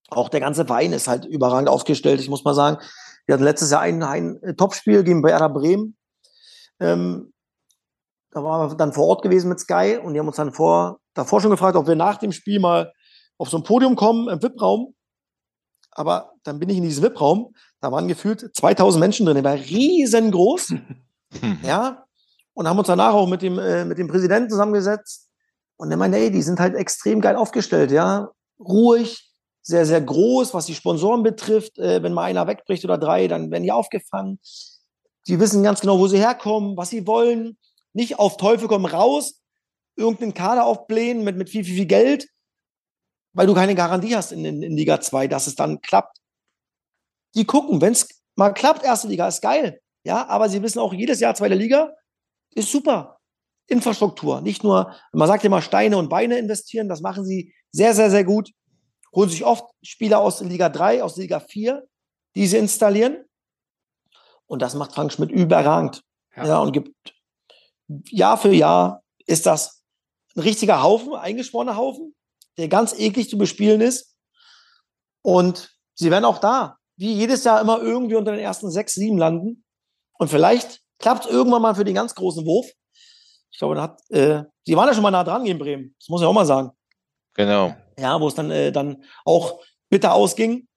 Auch der ganze Verein ist halt überragend aufgestellt, ich muss mal sagen. Wir hatten letztes Jahr ein, ein äh, Topspiel gegen Werder Bremen. Ähm, da waren wir dann vor Ort gewesen mit Sky und die haben uns dann vor, davor schon gefragt, ob wir nach dem Spiel mal auf so ein Podium kommen im VIP-Raum. Aber dann bin ich in diesem VIP-Raum, da waren gefühlt 2000 Menschen drin, der war riesengroß, ja, und haben uns danach auch mit dem, äh, mit dem Präsidenten zusammengesetzt. Und der meinte, ey, die sind halt extrem geil aufgestellt, ja, ruhig, sehr, sehr groß, was die Sponsoren betrifft. Äh, wenn mal einer wegbricht oder drei, dann werden die aufgefangen. Die wissen ganz genau, wo sie herkommen, was sie wollen. Nicht auf Teufel komm raus, irgendeinen Kader aufblähen mit, mit viel, viel, viel Geld, weil du keine Garantie hast in, in, in Liga 2, dass es dann klappt. Die gucken, wenn es mal klappt, erste Liga ist geil. Ja, aber sie wissen auch, jedes Jahr zweite Liga ist super. Infrastruktur, nicht nur, man sagt immer Steine und Beine investieren, das machen sie sehr, sehr, sehr gut. Holen sich oft Spieler aus Liga 3, aus Liga 4, die sie installieren. Und das macht Frank Schmidt überragend. Ja. Ja, und gibt Jahr für Jahr ist das ein richtiger Haufen, eingeschworener Haufen, der ganz eklig zu bespielen ist. Und sie werden auch da, wie jedes Jahr immer irgendwie unter den ersten sechs, sieben landen. Und vielleicht klappt es irgendwann mal für den ganz großen Wurf. Ich glaube, da hat, äh, sie waren ja schon mal nah dran gegen Bremen. Das muss ich auch mal sagen. Genau. Ja, wo es dann, äh, dann auch bitter ausging.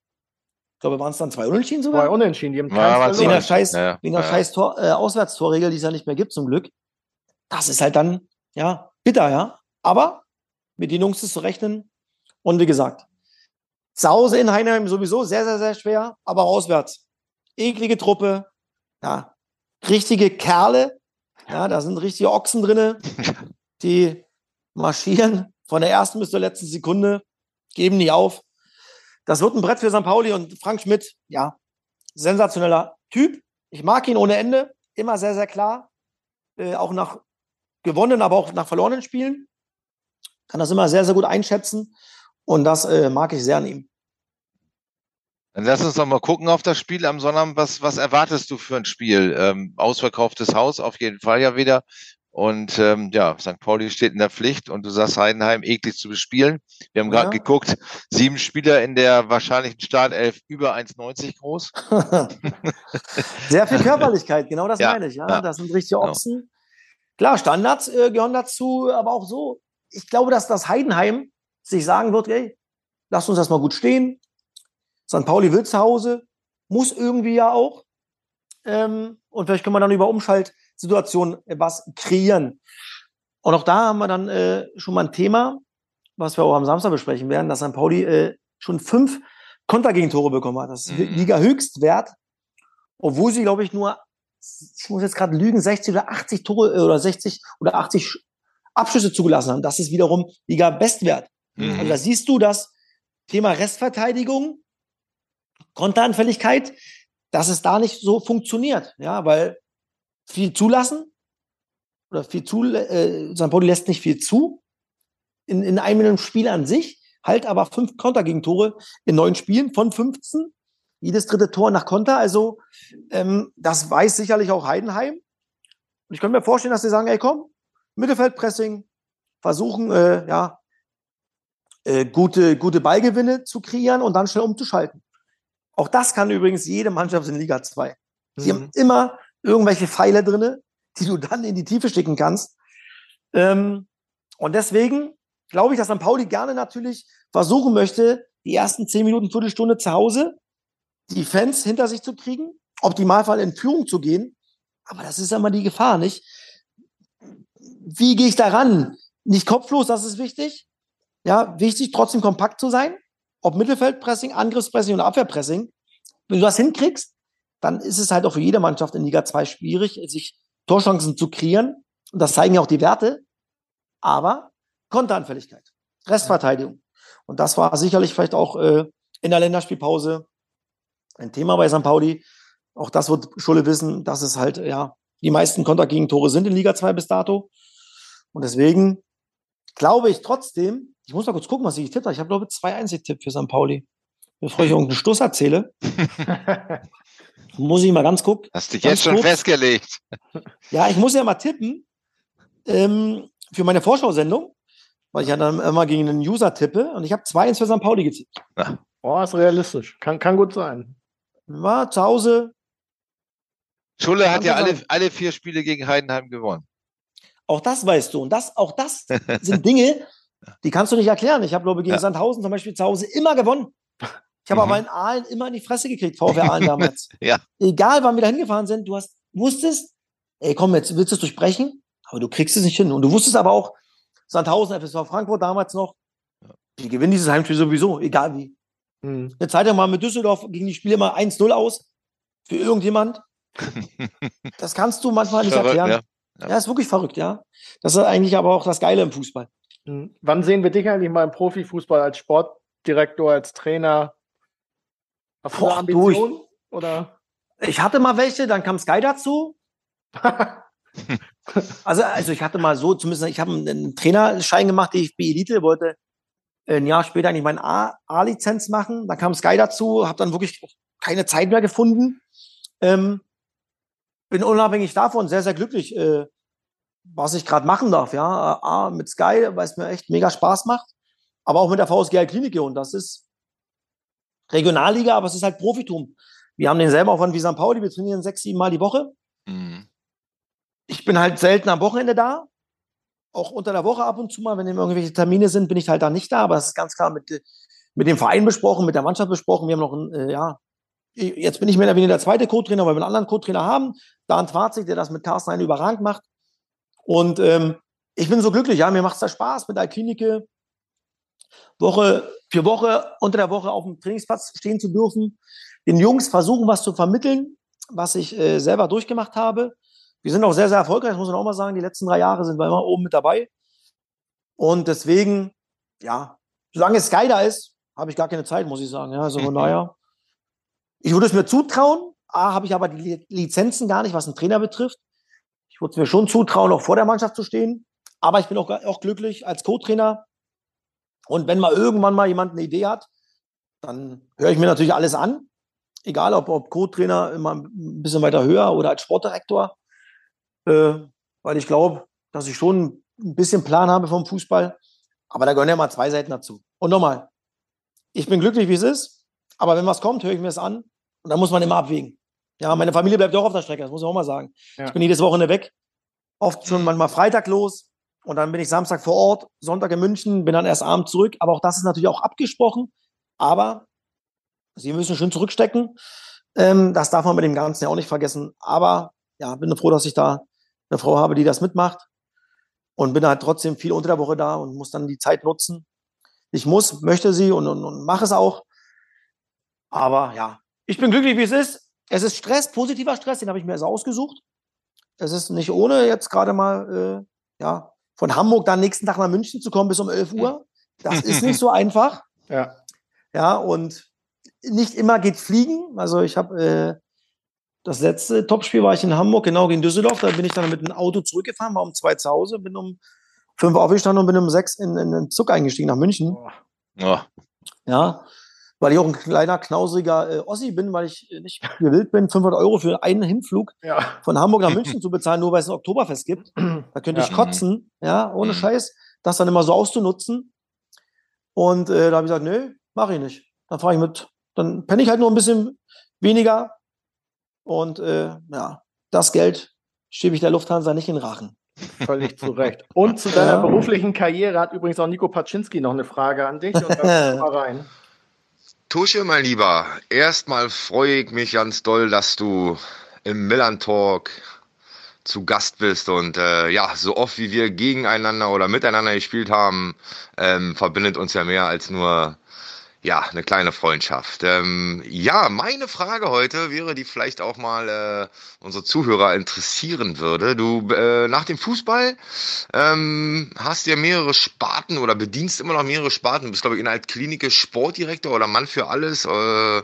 Ich glaube, waren es dann zwei Unentschieden sogar? Zwei Unentschieden, die haben Ja, wegen der scheiß, Ja, ja. scheiß Tor, äh, Auswärtstorregel, die es ja nicht mehr gibt, zum Glück. Das ist halt dann, ja, bitter, ja. Aber mit den Jungs ist zu rechnen. Und wie gesagt, zu Hause in Heinheim sowieso sehr, sehr, sehr schwer, aber auswärts. Eklige Truppe, ja, richtige Kerle, ja, da sind richtige Ochsen drinne, die marschieren von der ersten bis zur letzten Sekunde, geben nie auf. Das wird ein Brett für St. Pauli und Frank Schmidt, ja, sensationeller Typ. Ich mag ihn ohne Ende, immer sehr, sehr klar. Äh, auch nach gewonnenen, aber auch nach verlorenen Spielen. Kann das immer sehr, sehr gut einschätzen. Und das äh, mag ich sehr an ihm. Dann lass uns doch mal gucken auf das Spiel am Sonnabend. Was, was erwartest du für ein Spiel? Ähm, ausverkauftes Haus auf jeden Fall ja wieder. Und ähm, ja, St. Pauli steht in der Pflicht und du sagst Heidenheim eklig zu bespielen. Wir haben gerade Ja. geguckt, sieben Spieler in der wahrscheinlichen Startelf über 1,90 groß. Sehr viel Körperlichkeit, genau das Ja, meine ich. Ja, ja, das sind richtige genau. Ochsen. Klar, Standards äh, gehören dazu, aber auch so. Ich glaube, dass das Heidenheim sich sagen wird, ey, lasst uns das mal gut stehen. St. Pauli will zu Hause, muss irgendwie ja auch. Ähm, und vielleicht können wir dann über Umschaltsituationen was kreieren. Und auch da haben wir dann äh, schon mal ein Thema, was wir auch am Samstag besprechen werden, dass St. Pauli äh, schon fünf Kontergegentore bekommen hat. Das ist mhm. Liga-Höchstwert, obwohl sie, glaube ich, nur, ich muss jetzt gerade lügen, 60 oder 80 Tore äh, oder 60 oder 80 Abschlüsse zugelassen haben. Das ist wiederum Liga-Bestwert. Mhm. Also da siehst du das Thema Restverteidigung, Konteranfälligkeit, dass es da nicht so funktioniert. Ja, weil viel zulassen oder viel zu, äh, St. Pauli lässt nicht viel zu in, in einem Spiel an sich, halt aber fünf Kontergegentore in neun Spielen von 15. Jedes dritte Tor nach Konter. Also ähm, das weiß sicherlich auch Heidenheim. Und ich könnte mir vorstellen, dass sie sagen, ey komm, Mittelfeldpressing, versuchen, äh, ja, äh, gute, gute Ballgewinne zu kreieren und dann schnell umzuschalten. Auch das kann übrigens jede Mannschaft in Liga 2. Sie mhm. haben immer irgendwelche Pfeile drinne, die du dann in die Tiefe schicken kannst. Ähm, und deswegen glaube ich, dass St. Pauli gerne natürlich versuchen möchte, die ersten zehn Minuten, Viertelstunde zu Hause, die Fans hinter sich zu kriegen, optimalfall in Führung zu gehen. Aber das ist immer die Gefahr, nicht? Wie gehe ich daran? Nicht kopflos, das ist wichtig. Ja, wichtig, trotzdem kompakt zu sein. Ob Mittelfeldpressing, Angriffspressing oder Abwehrpressing. Wenn du das hinkriegst, dann ist es halt auch für jede Mannschaft in Liga 2 schwierig, sich Torchancen zu kreieren. Und das zeigen ja auch die Werte. Aber Konteranfälligkeit, Restverteidigung. Und das war sicherlich vielleicht auch äh, in der Länderspielpause ein Thema bei St. Pauli. Auch das wird Schulle wissen, dass es halt, ja, die meisten Kontergegentore sind in Liga 2 bis dato. Und deswegen glaube ich trotzdem, ich muss mal kurz gucken, was ich getippt habe. Ich habe, glaube ich, zwei Einzeltipp für St. Pauli. Bevor ich irgendeinen Stoß erzähle. muss ich mal ganz gucken. Hast dich jetzt schon kurz. festgelegt. Ja, ich muss ja mal tippen ähm, für meine Vorschau-Sendung, weil ich ja dann immer gegen einen User tippe und ich habe 2-1 für St. Pauli getippt. Ja. Oh, ist realistisch. Kann, kann gut sein. War zu Hause. Schulle hat ja alle, alle vier Spiele gegen Heidenheim gewonnen. Auch das weißt du. Und das, auch das sind Dinge, die kannst du nicht erklären. Ich habe, glaube ich, gegen ja. Sandhausen zum Beispiel zu Hause immer gewonnen. Ich habe mhm. aber in Aalen immer in die Fresse gekriegt, VfR Aalen damals. ja. Egal, wann wir da hingefahren sind, du hast, wusstest, ey, komm, jetzt willst du es durchbrechen, aber du kriegst es nicht hin. Und du wusstest aber auch, Sandhausen, FSV Frankfurt damals noch, die gewinnen dieses Heimspiel sowieso, egal wie. Mhm. Eine Zeit lang mal mit Düsseldorf gegen die Spiele mal 1-0 aus für irgendjemand. das kannst du manchmal nicht verrückt, erklären. Ja. Ja. ja, ist wirklich verrückt, ja. Das ist eigentlich aber auch das Geile im Fußball. Mhm. Wann sehen wir dich eigentlich mal im Profifußball als Sportdirektor, als Trainer? Hast du Ambitionen? Oder? Ich hatte mal welche, dann kam Sky dazu. also, also ich hatte mal so, zumindest ich habe einen Trainerschein gemacht, DFB Elite, wollte ein Jahr später eigentlich meine A-Lizenz machen. Dann kam Sky dazu, habe dann wirklich keine Zeit mehr gefunden. Ähm, bin unabhängig davon sehr, sehr glücklich, äh, was ich gerade machen darf. Ja, A, mit Sky, weil es mir echt mega Spaß macht, aber auch mit der VSG Klinik und das ist Regionalliga, aber es ist halt Profitum. Wir haben denselben Aufwand wie St. Pauli, wir trainieren sechs, sieben Mal die Woche. Mhm. Ich bin halt selten am Wochenende da, auch unter der Woche ab und zu mal, wenn irgendwelche Termine sind, bin ich halt da nicht da, aber das ist ganz klar mit, mit dem Verein besprochen, mit der Mannschaft besprochen. Wir haben noch ein, äh, ja, jetzt bin ich mehr oder weniger der zweite Co-Trainer, weil wir einen anderen Co-Trainer haben, Dan Twarzig, der das mit Carsten Hein überragend macht. Und ähm, ich bin so glücklich, ja, mir macht es da Spaß mit der Klinike. Woche für Woche unter der Woche auf dem Trainingsplatz stehen zu dürfen, den Jungs versuchen, was zu vermitteln, was ich äh, selber durchgemacht habe. Wir sind auch sehr, sehr erfolgreich, muss man auch mal sagen. Die letzten drei Jahre sind wir immer oben mit dabei. Und deswegen, ja, solange Sky da ist, habe ich gar keine Zeit, muss ich sagen. Ja, also von daher, ich würde es mir zutrauen. A, habe ich aber die Lizenzen gar nicht, was einen Trainer betrifft. Ich würde es mir schon zutrauen, auch vor der Mannschaft zu stehen. Aber ich bin auch, auch glücklich als Co-Trainer. Und wenn mal irgendwann mal jemand eine Idee hat, dann höre ich mir natürlich alles an. Egal, ob, ob Co-Trainer immer ein bisschen weiter höher oder als Sportdirektor. Äh, weil ich glaube, dass ich schon ein bisschen Plan habe vom Fußball. Aber da gehören ja mal zwei Seiten dazu. Und nochmal, ich bin glücklich, wie es ist. Aber wenn was kommt, höre ich mir es an. Und dann muss man immer abwägen. Ja, meine Familie bleibt auch auf der Strecke, das muss ich auch mal sagen. Ja. Ich bin jedes Wochenende weg. Oft schon manchmal Freitag los, Und dann bin ich Samstag vor Ort, Sonntag in München, bin dann erst abends zurück. Aber auch das ist natürlich auch abgesprochen. Aber Sie müssen schön zurückstecken. Ähm, das darf man mit dem Ganzen ja auch nicht vergessen. Aber ja, bin froh, dass ich da eine Frau habe, die das mitmacht. Und bin halt trotzdem viel unter der Woche da und muss dann die Zeit nutzen. Ich muss, möchte sie und, und, und mache es auch. Aber ja, ich bin glücklich, wie es ist. Es ist Stress, positiver Stress, den habe ich mir also ausgesucht. Es ist nicht ohne, jetzt gerade mal äh, ja, von Hamburg dann nächsten Tag nach München zu kommen bis um 11 Uhr. Das ist nicht so einfach. Ja. Ja, und nicht immer geht fliegen. Also ich habe äh, das letzte Topspiel war ich in Hamburg, genau gegen Düsseldorf. Da bin ich dann mit einem Auto zurückgefahren, war um zwei zu Hause, bin um fünf aufgestanden und bin um sechs in, in den Zug eingestiegen nach München. Ja. Ja, weil ich auch ein kleiner, knausriger äh, Ossi bin, weil ich nicht gewillt bin, 500 Euro für einen Hinflug Ja. von Hamburg nach München zu bezahlen, nur weil es ein Oktoberfest gibt. Da könnte ich Ja. kotzen, ja, ohne Mhm. Scheiß, das dann immer so auszunutzen. Und äh, da habe ich gesagt, nö, mache ich nicht. Dann fahre ich mit, dann penne ich halt nur ein bisschen weniger. Und äh, ja, das Geld schiebe ich der Lufthansa nicht in den Rachen. Völlig zu Recht. Und zu deiner Ja. beruflichen Karriere hat übrigens auch Nico Paczynski noch eine Frage an dich. Und dann mal rein. Tusche, mein Lieber, erstmal freue ich mich ganz doll, dass du im Milan Talk zu Gast bist und äh, ja, so oft wie wir gegeneinander oder miteinander gespielt haben, ähm, verbindet uns ja mehr als nur ja eine kleine Freundschaft. Ähm, ja, meine Frage heute wäre, die vielleicht auch mal äh, unsere Zuhörer interessieren würde. Du äh, nach dem Fußball ähm, hast ja mehrere Sparten oder bedienst immer noch mehrere Sparten. Du bist, glaube ich, in der Klinik Sportdirektor oder Mann für alles. Äh,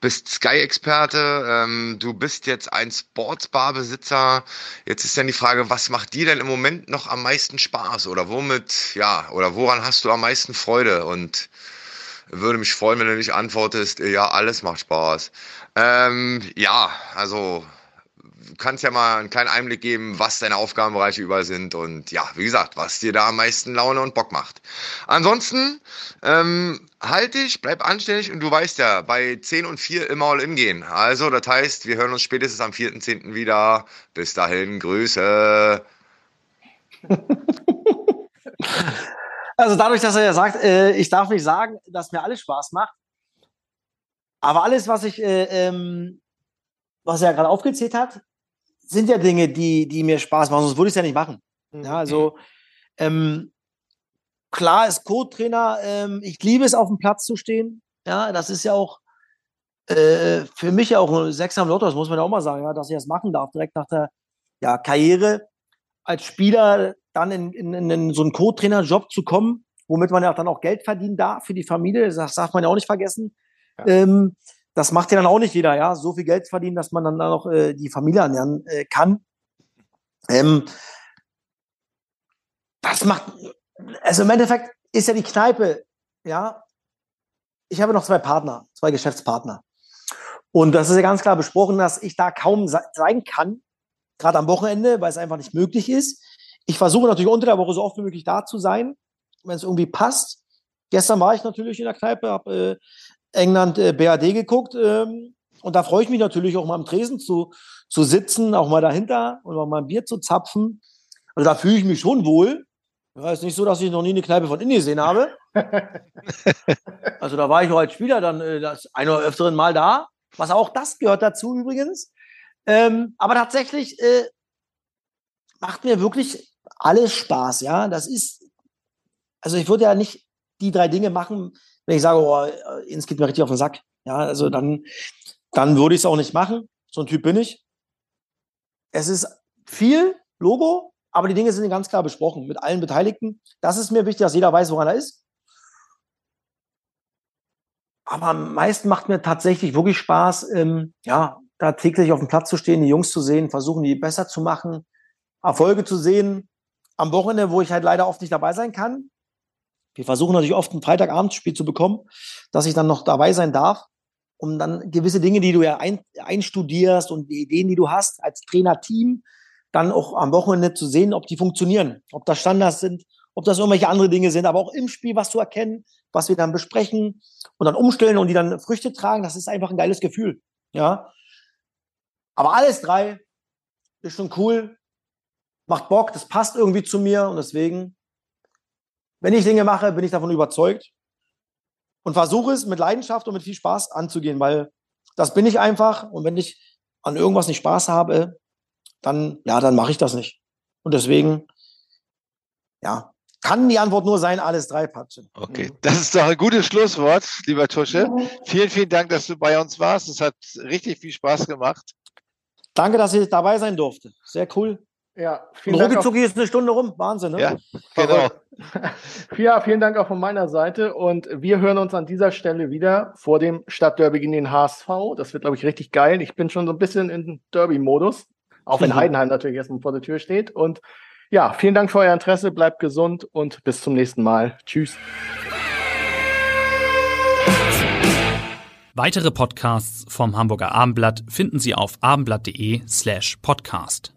bist Sky-Experte. Ähm, du bist jetzt ein Sportsbar-Besitzer. Jetzt ist dann die Frage, was macht dir denn im Moment noch am meisten Spaß? Oder womit, ja, oder woran hast du am meisten Freude? Und würde mich freuen, wenn du nicht antwortest, ja, alles macht Spaß. Ähm, ja, also kannst ja mal einen kleinen Einblick geben, was deine Aufgabenbereiche überall sind und ja, wie gesagt, was dir da am meisten Laune und Bock macht. Ansonsten, ähm, halt dich, bleib anständig und du weißt ja, bei 10 und 4 immer all in gehen. Also, das heißt, wir hören uns spätestens am 4.10. wieder. Bis dahin, Grüße. Also dadurch, dass er ja sagt, äh, ich darf nicht sagen, dass mir alles Spaß macht. Aber alles, was ich, äh, ähm, was er gerade aufgezählt hat, sind ja Dinge, die, die mir Spaß machen, sonst würde ich es ja nicht machen. Ja, also ähm, klar ist Co-Trainer, ähm, ich liebe es, auf dem Platz zu stehen. Ja, das ist ja auch äh, für mich ja auch ein Sechser im Lotto, das muss man ja auch mal sagen, ja, dass ich das machen darf, direkt nach der ja, Karriere als Spieler dann in, in, in so einen Co-Trainer-Job zu kommen, womit man ja dann auch Geld verdienen darf für die Familie, das darf man ja auch nicht vergessen. Ja. Ähm, das macht ja dann auch nicht jeder, ja, so viel Geld verdienen, dass man dann auch äh, die Familie ernähren äh, kann. Ähm, das macht, also im Endeffekt ist ja die Kneipe, ja, ich habe noch zwei Partner, zwei Geschäftspartner. Und das ist ja ganz klar besprochen, dass ich da kaum se- sein kann, gerade am Wochenende, weil es einfach nicht möglich ist. Ich versuche natürlich unter der Woche so oft wie möglich da zu sein, wenn es irgendwie passt. Gestern war ich natürlich in der Kneipe, habe äh, England äh, BAD geguckt ähm, und da freue ich mich natürlich auch mal am Tresen zu, zu sitzen, auch mal dahinter und auch mal ein Bier zu zapfen. Also da fühle ich mich schon wohl. Ja, ist nicht so, dass ich noch nie eine Kneipe von innen gesehen habe. Also da war ich auch als Spieler dann äh, das ein oder öfteren Mal da. Was auch das gehört dazu übrigens. Ähm, aber tatsächlich äh, macht mir wirklich alles Spaß, ja. Das ist, also ich würde ja nicht die drei Dinge machen, wenn ich sage, oh, äh, ins geht mir richtig auf den Sack. Ja, also dann, dann würde ich es auch nicht machen. So ein Typ bin ich. Es ist viel Logo, aber die Dinge sind ganz klar besprochen mit allen Beteiligten. Das ist mir wichtig, dass jeder weiß, woran er ist. Aber am meisten macht mir tatsächlich wirklich Spaß, ähm, ja, da täglich auf dem Platz zu stehen, die Jungs zu sehen, versuchen, die besser zu machen, Erfolge zu sehen. Am Wochenende, wo ich halt leider oft nicht dabei sein kann. Wir versuchen natürlich oft ein Freitagabendspiel zu bekommen, dass ich dann noch dabei sein darf, um dann gewisse Dinge, die du ja ein, einstudierst und die Ideen, die du hast als Trainerteam, dann auch am Wochenende zu sehen, ob die funktionieren, ob das Standards sind, ob das irgendwelche andere Dinge sind, aber auch im Spiel was zu erkennen, was wir dann besprechen und dann umstellen und die dann Früchte tragen, das ist einfach ein geiles Gefühl. Ja. Aber alles drei ist schon cool. Macht Bock, das passt irgendwie zu mir und deswegen, wenn ich Dinge mache, bin ich davon überzeugt und versuche es mit Leidenschaft und mit viel Spaß anzugehen, weil das bin ich einfach und wenn ich an irgendwas nicht Spaß habe, dann, ja, dann mache ich das nicht. Und deswegen, ja, kann die Antwort nur sein, alles drei Patsche. Okay, das ist doch ein gutes Schlusswort, lieber Tusche. Vielen, vielen Dank, dass du bei uns warst. Es hat richtig viel Spaß gemacht. Danke, dass ich dabei sein durfte. Sehr cool. Ja, vielen Dank. Rucki ist eine Stunde rum. Wahnsinn, ne? Ja, genau. ja, vielen Dank auch von meiner Seite. Und wir hören uns an dieser Stelle wieder vor dem Stadtderby gegen den HSV. Das wird, glaube ich, richtig geil. Ich bin schon so ein bisschen in Derby-Modus. Auch wenn Heidenheim natürlich erstmal vor der Tür steht. Und ja, vielen Dank für euer Interesse. Bleibt gesund und bis zum nächsten Mal. Tschüss. Weitere Podcasts vom Hamburger Abendblatt finden Sie auf abendblatt.de slash podcast.